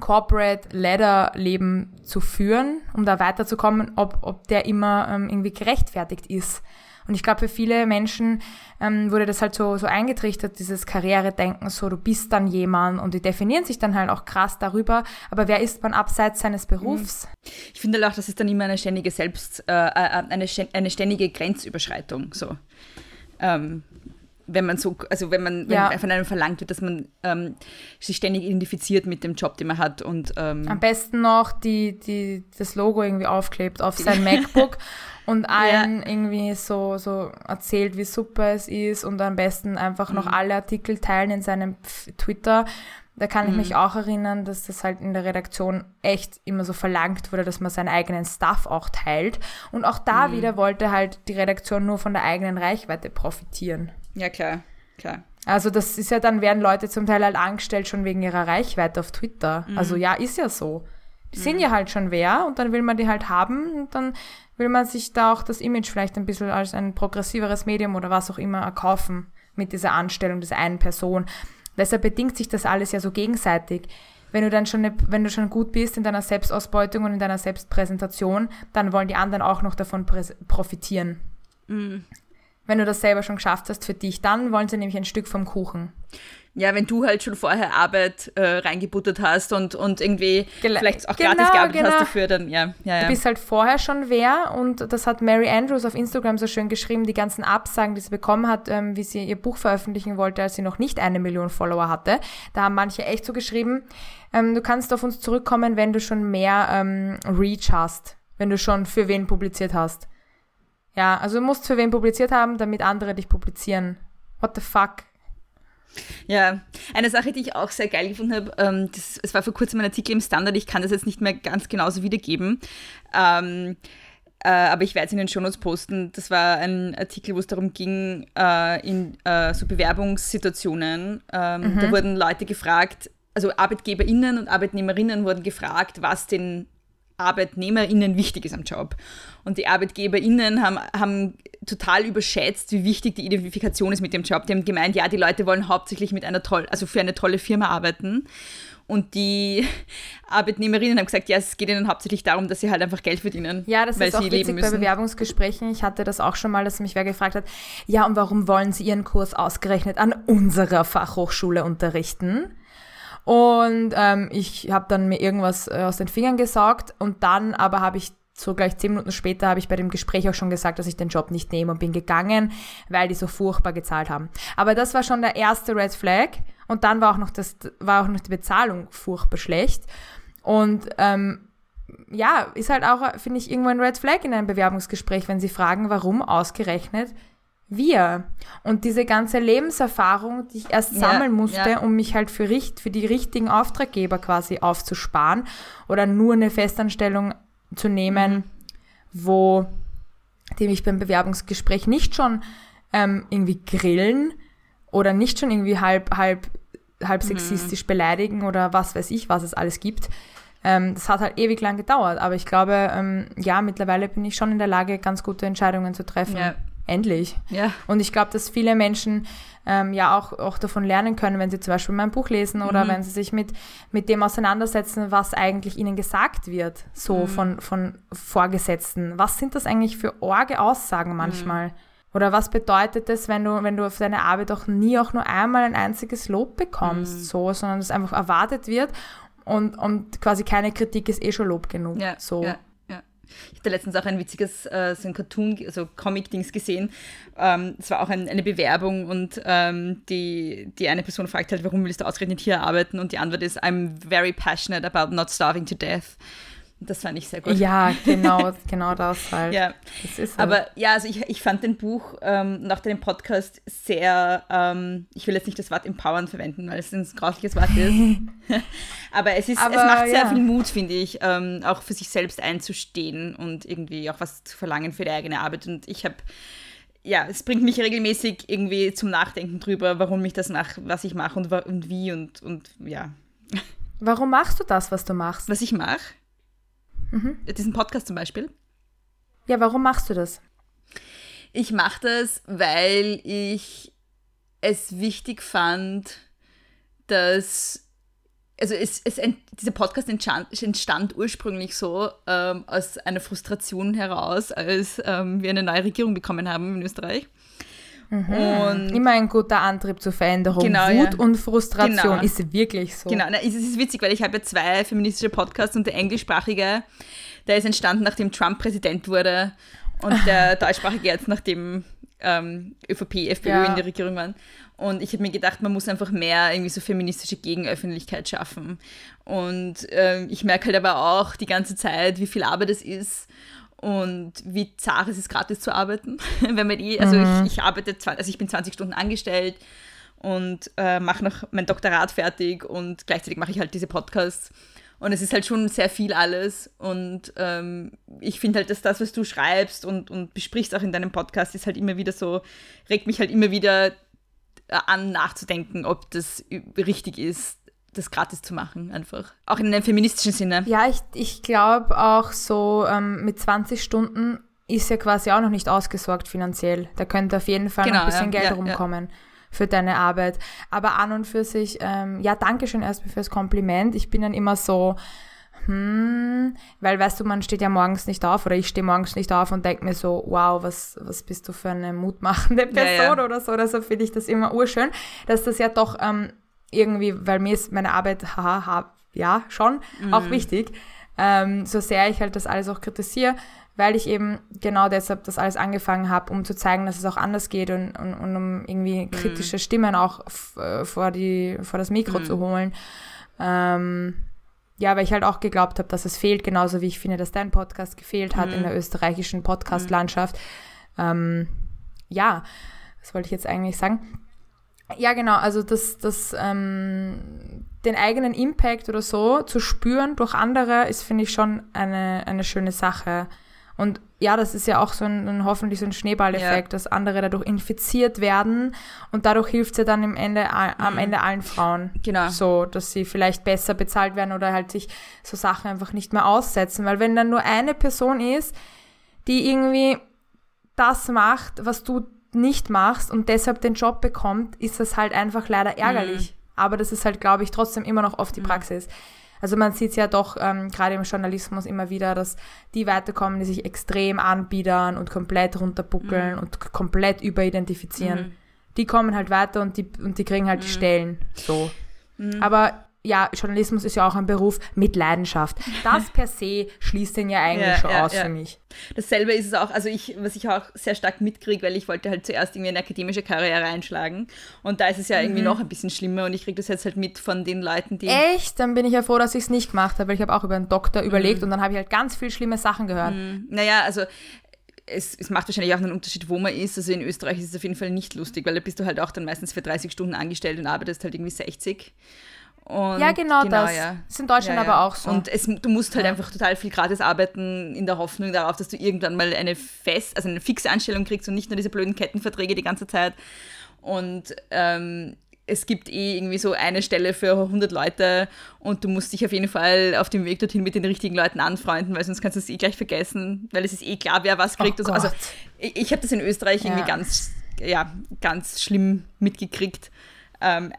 S4: Corporate Ladder Leben zu führen, um da weiterzukommen, ob, ob der immer ähm, irgendwie gerechtfertigt ist. Und ich glaube, für viele Menschen ähm, wurde das halt so, so eingetrichtert, dieses Karrieredenken, so du bist dann jemand und die definieren sich dann halt auch krass darüber. Aber wer ist man abseits seines Berufs?
S1: Ich finde halt auch, das ist dann immer eine ständige Selbst, äh, äh eine, eine ständige Grenzüberschreitung. So. Ähm, wenn man so, also wenn man
S4: Ja.
S1: wenn von einem verlangt wird, dass man ähm, sich ständig identifiziert mit dem Job, den man hat und ähm,
S4: Am besten noch die, die, das Logo irgendwie aufklebt auf sein MacBook und allen irgendwie so, so erzählt, wie super es ist und am besten einfach noch alle Artikel teilen in seinem Twitter. Da kann ich mich auch erinnern, dass das halt in der Redaktion echt immer so verlangt wurde, dass man seinen eigenen Stuff auch teilt. Und auch da wieder wollte halt die Redaktion nur von der eigenen Reichweite profitieren.
S1: ja klar, klar.
S4: Also das ist ja dann, werden Leute zum Teil halt angestellt schon wegen ihrer Reichweite auf Twitter. Also ja, ist ja so. Die sind ja halt schon wer und dann will man die halt haben und dann will man sich da auch das Image vielleicht ein bisschen als ein progressiveres Medium oder was auch immer erkaufen mit dieser Anstellung dieser einen Person. Deshalb bedingt sich das alles ja so gegenseitig. Wenn du dann schon, ne, wenn du schon gut bist in deiner Selbstausbeutung und in deiner Selbstpräsentation, dann wollen die anderen auch noch davon profitieren. Wenn du das selber schon geschafft hast für dich, dann wollen sie nämlich ein Stück vom Kuchen.
S1: Ja, wenn du halt schon vorher Arbeit äh, reingebuttert hast und, und irgendwie
S4: Gele-
S1: vielleicht auch
S4: Genau,
S1: gratis gearbeitet
S4: genau.
S1: hast dafür, dann ja, ja, ja.
S4: Du bist halt vorher schon wer und das hat Mary Andrews auf Instagram so schön geschrieben, die ganzen Absagen, die sie bekommen hat, ähm, wie sie ihr Buch veröffentlichen wollte, als sie noch nicht eine Million Follower hatte. Da haben manche echt so geschrieben, ähm, du kannst auf uns zurückkommen, wenn du schon mehr ähm, Reach hast, wenn du schon für wen publiziert hast. Ja, also du musst für wen publiziert haben, damit andere dich publizieren. What the fuck?
S1: Ja, eine Sache, die ich auch sehr geil gefunden habe, ähm, das, es war vor kurzem ein Artikel im Standard, ich kann das jetzt nicht mehr ganz genauso wiedergeben, ähm, äh, aber ich werde es in den Shownotes posten. Das war ein Artikel, wo es darum ging, äh, in äh, so Bewerbungssituationen, ähm, da wurden Leute gefragt, also ArbeitgeberInnen und Arbeitnehmerinnen wurden gefragt, was den ArbeitnehmerInnen wichtig ist am Job. Und die ArbeitgeberInnen haben, haben total überschätzt, wie wichtig die Identifikation ist mit dem Job. Die haben gemeint, ja, die Leute wollen hauptsächlich mit einer toll, also für eine tolle Firma arbeiten. Und die Arbeitnehmerinnen haben gesagt, ja, es geht ihnen hauptsächlich darum, dass sie halt einfach Geld verdienen.
S4: Ja, das
S1: weil
S4: ist auch
S1: sie
S4: witzig bei. Bewerbungsgesprächen. Ich hatte das auch schon mal, dass mich wer gefragt hat, ja, und warum wollen Sie Ihren Kurs ausgerechnet an unserer Fachhochschule unterrichten? Und ähm, ich habe dann mir irgendwas äh, aus den Fingern gesaugt und dann aber habe ich so gleich zehn Minuten später habe ich bei dem Gespräch auch schon gesagt, dass ich den Job nicht nehme und bin gegangen, weil die so furchtbar gezahlt haben. Aber das war schon der erste Red Flag und dann war auch noch das war auch noch die Bezahlung furchtbar schlecht und ähm, ja, ist halt auch, finde ich, irgendwo ein Red Flag in einem Bewerbungsgespräch, wenn sie fragen, warum ausgerechnet wir. Und diese ganze Lebenserfahrung, die ich erst
S1: Ja,
S4: sammeln musste,
S1: ja.
S4: um mich halt für, richt, für die richtigen Auftraggeber quasi aufzusparen oder nur eine Festanstellung zu nehmen, wo die mich beim Bewerbungsgespräch nicht schon ähm, irgendwie grillen oder nicht schon irgendwie halb, halb, halb sexistisch beleidigen oder was weiß ich, was es alles gibt. Ähm, das hat halt ewig lang gedauert, aber ich glaube, ähm, ja, mittlerweile bin ich schon in der Lage, ganz gute Entscheidungen zu treffen.
S1: Ja.
S4: Endlich.
S1: Ja.
S4: Und ich glaube, dass viele Menschen ähm, ja auch, auch davon lernen können, wenn sie zum Beispiel mein Buch lesen oder wenn sie sich mit, mit dem auseinandersetzen, was eigentlich ihnen gesagt wird, so von, von Vorgesetzten. Was sind das eigentlich für orge Aussagen manchmal? Oder was bedeutet das, wenn du, wenn du auf deine Arbeit auch nie auch nur einmal ein einziges Lob bekommst, so, sondern es einfach erwartet wird und, und quasi keine Kritik ist eh schon Lob genug.
S1: Ja,
S4: so.
S1: ja. Ich hatte letztens auch ein witziges, äh, so ein Cartoon, also Comic-Dings gesehen. Ähm, Es war auch ein, eine Bewerbung und ähm, die, die eine Person fragt halt, warum willst du ausgerechnet hier arbeiten? Und die Antwort ist, I'm very passionate about not starving to death. Das fand ich sehr gut.
S4: Ja, genau, genau das halt.
S1: Ja.
S4: Das halt.
S1: Aber ja, also ich, ich fand den Buch ähm, nach dem Podcast sehr, ähm, ich will jetzt nicht das Wort empowern verwenden, weil es ein grausliches Wort ist. Aber es ist, es
S4: Aber,
S1: macht sehr
S4: ja.
S1: viel Mut, finde ich, ähm, auch für sich selbst einzustehen und irgendwie auch was zu verlangen für die eigene Arbeit. Und ich habe ja, es bringt mich regelmäßig irgendwie zum Nachdenken drüber, warum ich das mache, was ich mache und, und wie und, und ja.
S4: Warum machst du das, was du machst?
S1: Was ich mache? Mhm. Diesen Podcast zum Beispiel.
S4: Ja, warum machst du das?
S1: Ich mache das, weil ich es wichtig fand, dass also es, es, dieser Podcast entstand, entstand ursprünglich so ähm, aus einer Frustration heraus, als ähm, wir eine neue Regierung bekommen haben in Österreich.
S4: Mhm. Und Immer ein guter Antrieb zur Veränderung. Genau, Wut ja. und Frustration genau. ist wirklich so.
S1: Genau, es ist witzig, weil ich habe ja zwei feministische Podcasts und der englischsprachige, der ist entstanden, nachdem Trump Präsident wurde und der deutschsprachige jetzt, nachdem ähm, ÖVP, FPÖ ja. in der Regierung waren. Und ich habe mir gedacht, man muss einfach mehr irgendwie so feministische Gegenöffentlichkeit schaffen. Und ähm, ich merke halt aber auch die ganze Zeit, wie viel Arbeit es ist und wie zart es ist, gratis zu arbeiten. Wenn man die, also mhm. ich, ich arbeite, also ich bin 20 Stunden angestellt und äh, mache noch mein Doktorat fertig und gleichzeitig mache ich halt diese Podcasts. Und es ist halt schon sehr viel alles. Und ähm, ich finde halt, dass das, was du schreibst und, und besprichst auch in deinem Podcast, ist halt immer wieder so, regt mich halt immer wieder äh, an, nachzudenken, ob das richtig ist, das gratis zu machen, einfach. Auch in einem feministischen Sinne.
S4: Ja, ich, ich glaube auch so ähm, mit 20 Stunden ist ja quasi auch noch nicht ausgesorgt finanziell. Da könnte auf jeden Fall genau, noch ein bisschen ja, Geld ja, rumkommen. Ja für deine Arbeit. Aber an und für sich, ähm, ja, danke schön erstmal fürs Kompliment. Ich bin dann immer so, hm, weil weißt du, man steht ja morgens nicht auf oder ich stehe morgens nicht auf und denke mir so, wow, was, was bist du für eine mutmachende Person ja, ja. oder so. Oder so finde ich das immer urschön, dass das ja doch ähm, irgendwie, weil mir ist meine Arbeit, haha, ha, ja, schon mhm. auch wichtig. Ähm, so sehr ich halt das alles auch kritisiere, weil ich eben genau deshalb das alles angefangen habe, um zu zeigen, dass es auch anders geht und, und, und um irgendwie mhm. kritische mhm. Stimmen auch äh, vor, die, vor das Mikro mhm. zu holen. Ähm, ja, weil ich halt auch geglaubt habe, dass es fehlt, genauso wie ich finde, dass dein Podcast gefehlt hat mhm. in der österreichischen Podcast-Landschaft. Ähm, ja, was wollte ich jetzt eigentlich sagen? Ja, genau, also das, das, ähm, den eigenen Impact oder so zu spüren durch andere ist, finde ich, schon eine, eine schöne Sache. Und ja, das ist ja auch so ein, ein hoffentlich so ein Schneeballeffekt, ja. dass andere dadurch infiziert werden und dadurch hilft es ja dann im Ende, am mhm. Ende allen Frauen. Genau. So, dass sie vielleicht besser bezahlt werden oder halt sich so Sachen einfach nicht mehr aussetzen. Weil wenn dann nur eine Person ist, die irgendwie das macht, was du nicht machst und deshalb den Job bekommt, ist das halt einfach leider ärgerlich. Mhm. Aber das ist halt, glaube ich, trotzdem immer noch oft die mhm. Praxis. Also man sieht es ja doch ähm, gerade im Journalismus immer wieder, dass die weiterkommen, die sich extrem anbiedern und komplett runterbuckeln mhm. und komplett überidentifizieren. Mhm. Die kommen halt weiter und die, und die kriegen halt mhm. die Stellen. So. Mhm. Aber ja, Journalismus ist ja auch ein Beruf mit Leidenschaft. Das per se schließt den ja eigentlich ja, schon ja, aus ja. für mich.
S1: Dasselbe ist es auch, also ich, was ich auch sehr stark mitkriege, weil ich wollte halt zuerst irgendwie eine akademische Karriere einschlagen und da ist es ja irgendwie mhm. noch ein bisschen schlimmer und ich kriege das jetzt halt mit von den Leuten, die...
S4: Echt? Dann bin ich ja froh, dass ich es nicht gemacht habe, weil ich habe auch über einen Doktor mhm. überlegt und dann habe ich halt ganz viel schlimme Sachen gehört.
S1: Mhm. Naja, also es, es, macht wahrscheinlich auch einen Unterschied, wo man ist. Also in Österreich ist es auf jeden Fall nicht lustig, weil da bist du halt auch dann meistens für 30 Stunden angestellt und arbeitest halt irgendwie 60.
S4: Und ja, genau, genau das. Ja. ist in Deutschland ja, ja. aber auch so.
S1: Und es, du musst halt einfach total viel gratis arbeiten in der Hoffnung darauf, dass du irgendwann mal eine fest, also eine fixe Anstellung kriegst und nicht nur diese blöden Kettenverträge die ganze Zeit. Und ähm, es gibt eh irgendwie so eine Stelle für 100 Leute und du musst dich auf jeden Fall auf dem Weg dorthin mit den richtigen Leuten anfreunden, weil sonst kannst du es eh gleich vergessen, weil es ist eh klar, wer was kriegt. Oh so. Also ich, ich habe das in Österreich irgendwie ganz, ja, ganz schlimm mitgekriegt. Ähm,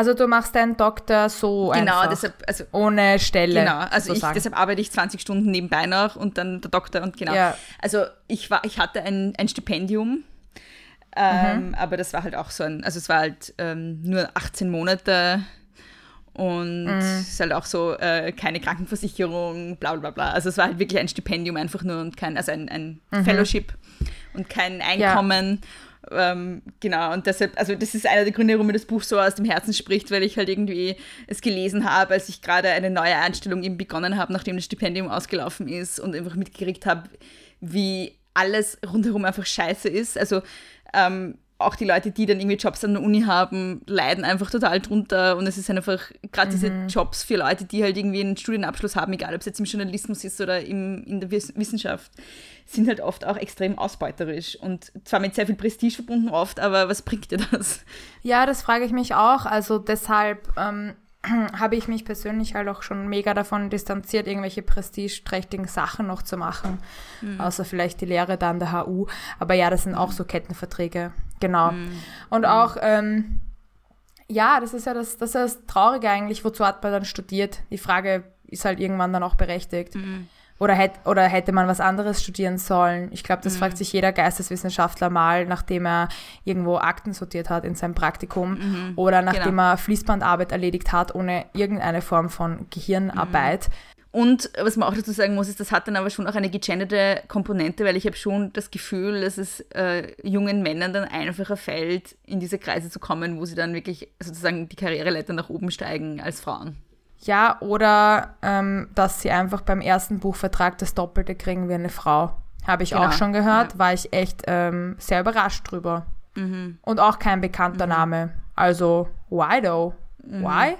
S4: also du machst deinen Doktor so genau, einfach, deshalb, also, ohne Stelle.
S1: Genau, also ich, deshalb arbeite ich 20 Stunden nebenbei noch und dann der Doktor und genau. Ja. Also ich war, ich hatte ein, ein Stipendium, ähm, mhm. aber das war halt auch so ein, also es war halt ähm, nur 18 Monate und mhm. es ist halt auch so äh, keine Krankenversicherung, bla bla bla. Also es war halt wirklich ein Stipendium einfach nur und kein, also ein, ein mhm. Fellowship und kein Einkommen. Ja. Ähm, genau, und deshalb, also das ist einer der Gründe, warum mir das Buch so aus dem Herzen spricht, weil ich halt irgendwie es gelesen habe, als ich gerade eine neue Einstellung eben begonnen habe, nachdem das Stipendium ausgelaufen ist und einfach mitgekriegt habe, wie alles rundherum einfach scheiße ist. Also ähm, auch die Leute, die dann irgendwie Jobs an der Uni haben, leiden einfach total drunter. Und es ist einfach gerade diese Jobs für Leute, die halt irgendwie einen Studienabschluss haben, egal ob es jetzt im Journalismus ist oder im, in der Wiss- Wissenschaft, sind halt oft auch extrem ausbeuterisch und zwar mit sehr viel Prestige verbunden oft, aber was bringt dir das?
S4: Ja, das frage ich mich auch. Also deshalb ähm, habe ich mich persönlich halt auch schon mega davon distanziert, irgendwelche prestigeträchtigen Sachen noch zu machen. Außer vielleicht die Lehre da an der HU. Aber ja, das sind auch so Kettenverträge. Genau. Und auch, ähm, ja, das ist ja das, das ist ja das Traurige eigentlich, wozu hat man dann studiert? Die Frage ist halt irgendwann dann auch berechtigt. Oder, hätt, oder hätte man was anderes studieren sollen? Ich glaube, das fragt sich jeder Geisteswissenschaftler mal, nachdem er irgendwo Akten sortiert hat in seinem Praktikum oder nachdem er Fließbandarbeit erledigt hat, ohne irgendeine Form von Gehirnarbeit.
S1: Und was man auch dazu sagen muss, ist, das hat dann aber schon auch eine gegenderte Komponente, weil ich habe schon das Gefühl, dass es äh, jungen Männern dann einfacher fällt, in diese Kreise zu kommen, wo sie dann wirklich sozusagen die Karriereleiter nach oben steigen als Frauen.
S4: Ja, oder ähm, dass sie einfach beim ersten Buchvertrag das Doppelte kriegen wie eine Frau. Habe ich
S1: Genau,
S4: auch schon gehört,
S1: ja.
S4: war ich echt ähm, sehr überrascht drüber. Und auch kein bekannter Name. Also, why though? Why?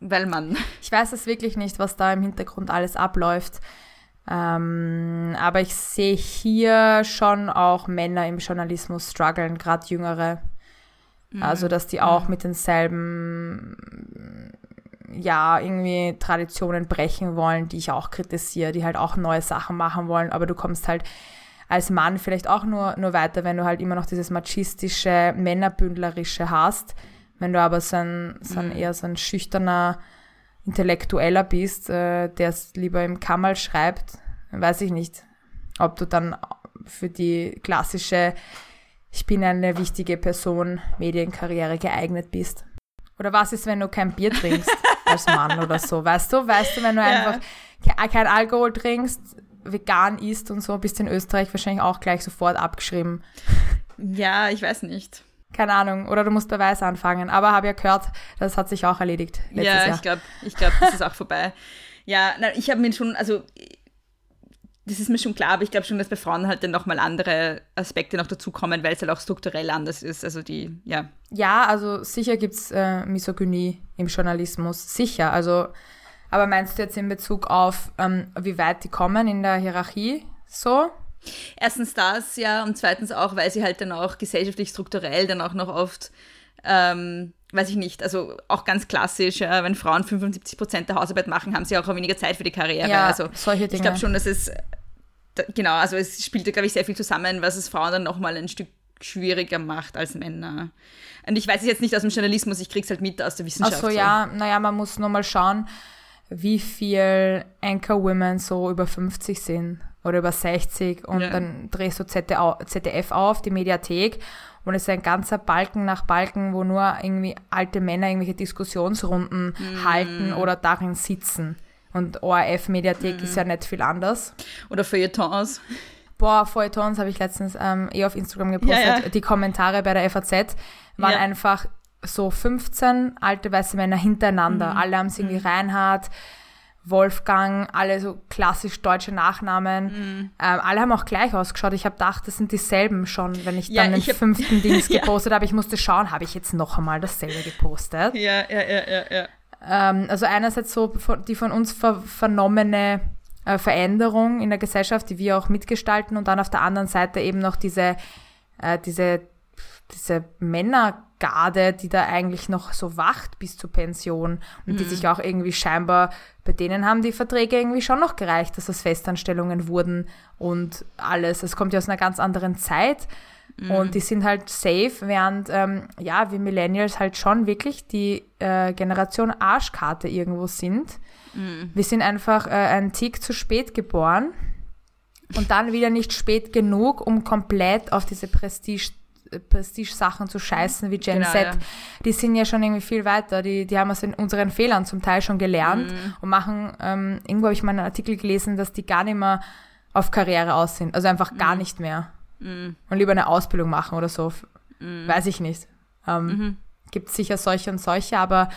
S1: Weil man,
S4: Ich weiß es wirklich nicht, was da im Hintergrund alles abläuft. Ähm, aber ich sehe hier schon auch Männer im Journalismus strugglen, gerade jüngere. Also, dass die auch mit denselben, ja, irgendwie Traditionen brechen wollen, die ich auch kritisiere, die halt auch neue Sachen machen wollen. Aber du kommst halt als Mann vielleicht auch nur, nur weiter, wenn du halt immer noch dieses machistische, männerbündlerische hast. Wenn du aber so ein, so ein eher so ein schüchterner Intellektueller bist, äh, der es lieber im Kammerl schreibt, weiß ich nicht, ob du dann für die klassische ich bin eine wichtige Person, Medienkarriere geeignet bist. Oder was ist, wenn du kein Bier trinkst als Mann oder so? Weißt du, weißt du, wenn du einfach ke- kein Alkohol trinkst, vegan isst und so, bist in Österreich wahrscheinlich auch gleich sofort abgeschrieben.
S1: ja, ich weiß nicht.
S4: Keine Ahnung. Oder du musst bei Weiß anfangen. Aber habe ja gehört, das hat sich auch erledigt letztes
S1: ja,
S4: Jahr.
S1: ich glaube, ich glaub, das ist auch vorbei. Ja, na, ich habe mir schon, also das ist mir schon klar, aber ich glaube schon, dass bei Frauen halt dann nochmal andere Aspekte noch dazukommen, weil es halt auch strukturell anders ist. Also die, ja.
S4: Ja, also sicher gibt's äh, Misogynie im Journalismus. Sicher. Also, aber meinst du jetzt in Bezug auf, ähm, wie weit die kommen in der Hierarchie? So?
S1: Erstens das, ja, und zweitens auch, weil sie halt dann auch gesellschaftlich strukturell dann auch noch oft, ähm, weiß ich nicht, also auch ganz klassisch, äh, wenn Frauen 75 Prozent der Hausarbeit machen, haben sie auch weniger Zeit für die Karriere.
S4: Ja,
S1: also
S4: solche Dinge.
S1: ich glaube schon, dass es, da, genau, also es spielt, glaube ich, sehr viel zusammen, was es Frauen dann nochmal ein Stück schwieriger macht als Männer. Und ich weiß es jetzt nicht aus dem Journalismus, ich krieg's halt mit aus der
S4: Ach
S1: Wissenschaft.
S4: so, ja, naja, man muss nur mal schauen, wie viel Anchor-Women so über 50 sind oder über 60 und
S1: Ja.
S4: dann drehst du ZDF auf, die Mediathek und es ist ein ganzer Balken nach Balken, wo nur irgendwie alte Männer irgendwelche Diskussionsrunden
S1: Mhm.
S4: halten oder darin sitzen. Und ORF-Mediathek
S1: Mhm.
S4: ist ja nicht viel anders.
S1: Oder Feuilletons.
S4: Boah, Feuilletons habe ich letztens ähm, eh auf Instagram gepostet.
S1: Ja, ja.
S4: Die Kommentare bei der FAZ waren einfach so 15 alte weiße Männer hintereinander. Alle haben sie irgendwie Reinhard, Wolfgang, alle so klassisch deutsche Nachnamen. Ähm, alle haben auch gleich ausgeschaut. Ich habe gedacht, das sind dieselben schon, wenn ich
S1: Ja,
S4: dann den
S1: ich hab-
S4: fünften Dings
S1: Ja.
S4: gepostet habe. Ich musste schauen, habe ich jetzt noch einmal dasselbe gepostet?
S1: Ja, ja, ja, ja, ja.
S4: Ähm, also einerseits so die von uns ver vernommene äh, Veränderung in der Gesellschaft, die wir auch mitgestalten und dann auf der anderen Seite eben noch diese, äh, diese, diese Männergarde, die da eigentlich noch so wacht bis zur Pension und die sich auch irgendwie scheinbar, bei denen haben die Verträge irgendwie schon noch gereicht, dass das Festanstellungen wurden und alles. Es kommt ja aus einer ganz anderen Zeit. Und die sind halt safe, während ähm, ja, wir Millennials halt schon wirklich die äh, Generation Arschkarte irgendwo sind. Wir sind einfach äh, einen Tick zu spät geboren und dann wieder nicht spät genug, um komplett auf diese Prestige Prestige-Sachen zu scheißen wie Gen
S1: Genau,
S4: Z.
S1: ja.
S4: Die sind ja schon irgendwie viel weiter. Die, die haben aus unseren Fehlern zum Teil schon gelernt
S1: Mhm.
S4: und machen, ähm, irgendwo habe ich mal einen Artikel gelesen, dass die gar nicht mehr auf Karriere aus sind. Also einfach
S1: Mhm.
S4: gar nicht mehr. Und lieber eine Ausbildung machen oder so.
S1: Mhm.
S4: Weiß ich nicht. Ähm, Gibt sicher solche und solche, aber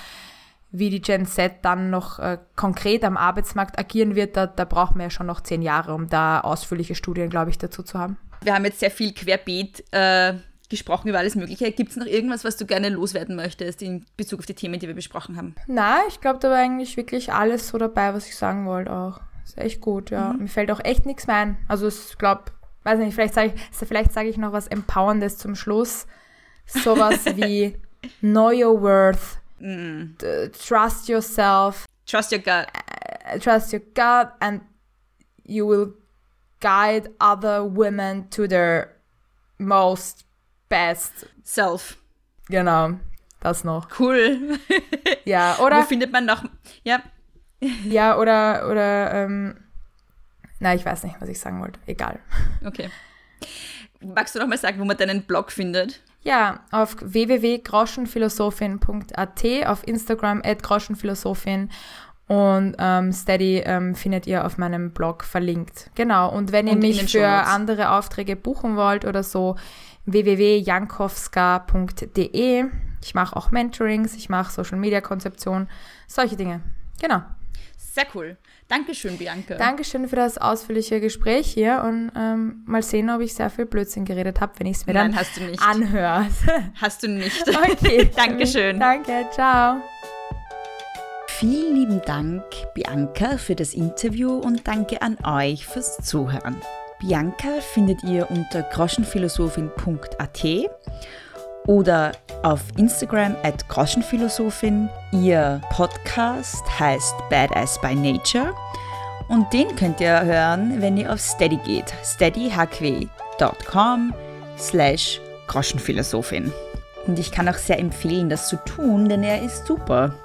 S4: wie die Gen Z dann noch äh, konkret am Arbeitsmarkt agieren wird, da, da brauchen wir ja schon noch zehn Jahre, um da ausführliche Studien, glaube ich, dazu zu haben.
S1: Wir haben jetzt sehr viel querbeet äh, gesprochen über alles Mögliche. Gibt es noch irgendwas, was du gerne loswerden möchtest in Bezug auf die Themen, die wir besprochen haben?
S4: Na, ich glaube, da war eigentlich wirklich alles so dabei, was ich sagen wollte auch. Ist echt gut, ja. Mhm. Mir fällt auch echt nichts mehr ein. Also ich glaube, weiß nicht, vielleicht sage ich, vielleicht sage ich noch was Empowerndes zum Schluss. Sowas wie Know Your Worth, mm. Trust Yourself,
S1: Trust Your Gut,
S4: uh, Trust Your Gut, and you will guide other women to their most best
S1: self.
S4: Genau, das noch.
S1: Cool.
S4: ja, oder?
S1: Wo findet man noch? Ja.
S4: ja, oder, oder, ähm, na, ich weiß nicht, was ich sagen wollte. Egal.
S1: Okay. Magst du noch mal sagen, wo man deinen Blog findet?
S4: Ja, auf www.groschenphilosophin.at, auf Instagram at groschenphilosophin und ähm, Steady ähm, findet ihr auf meinem Blog verlinkt. Genau, und wenn ihr und mich für andere Aufträge buchen wollt oder so, www.jankowska.de. Ich mache auch Mentorings, ich mache Social Media Konzeption, solche Dinge. Genau.
S1: Sehr cool. Dankeschön, Bianca.
S4: Dankeschön für das ausführliche Gespräch hier und ähm, mal sehen, ob ich sehr viel Blödsinn geredet habe, wenn ich es mir Nein, dann hast du nicht. anhöre.
S1: Hast du nicht.
S4: Okay.
S1: Dankeschön.
S4: Danke, ciao.
S1: Vielen lieben Dank, Bianca, für das Interview und danke an euch fürs Zuhören. Bianca findet ihr unter groschenphilosophin.at oder auf Instagram at Groschenphilosophin. Ihr Podcast heißt Badass by Nature und den könnt ihr hören, wenn ihr auf Steady geht. steadyhq.com slash Groschenphilosophin. Und ich kann auch sehr empfehlen, das zu tun, denn er ist super.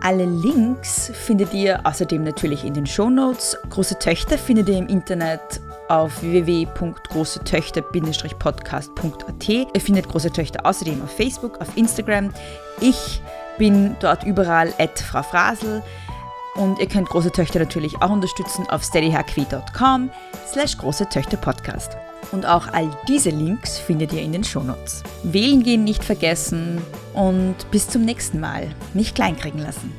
S1: Alle Links findet ihr außerdem natürlich in den Shownotes. Große Töchter findet ihr im Internet auf www.großetöchter-podcast.at. Ihr findet Große Töchter außerdem auf Facebook, auf Instagram. Ich bin dort überall at Frau Frasel. Und ihr könnt Große Töchter natürlich auch unterstützen auf steadyhq.com slash Große Töchter Podcast. Und auch all diese Links findet ihr in den Shownotes. Wählen gehen nicht vergessen und bis zum nächsten Mal. Nicht kleinkriegen lassen.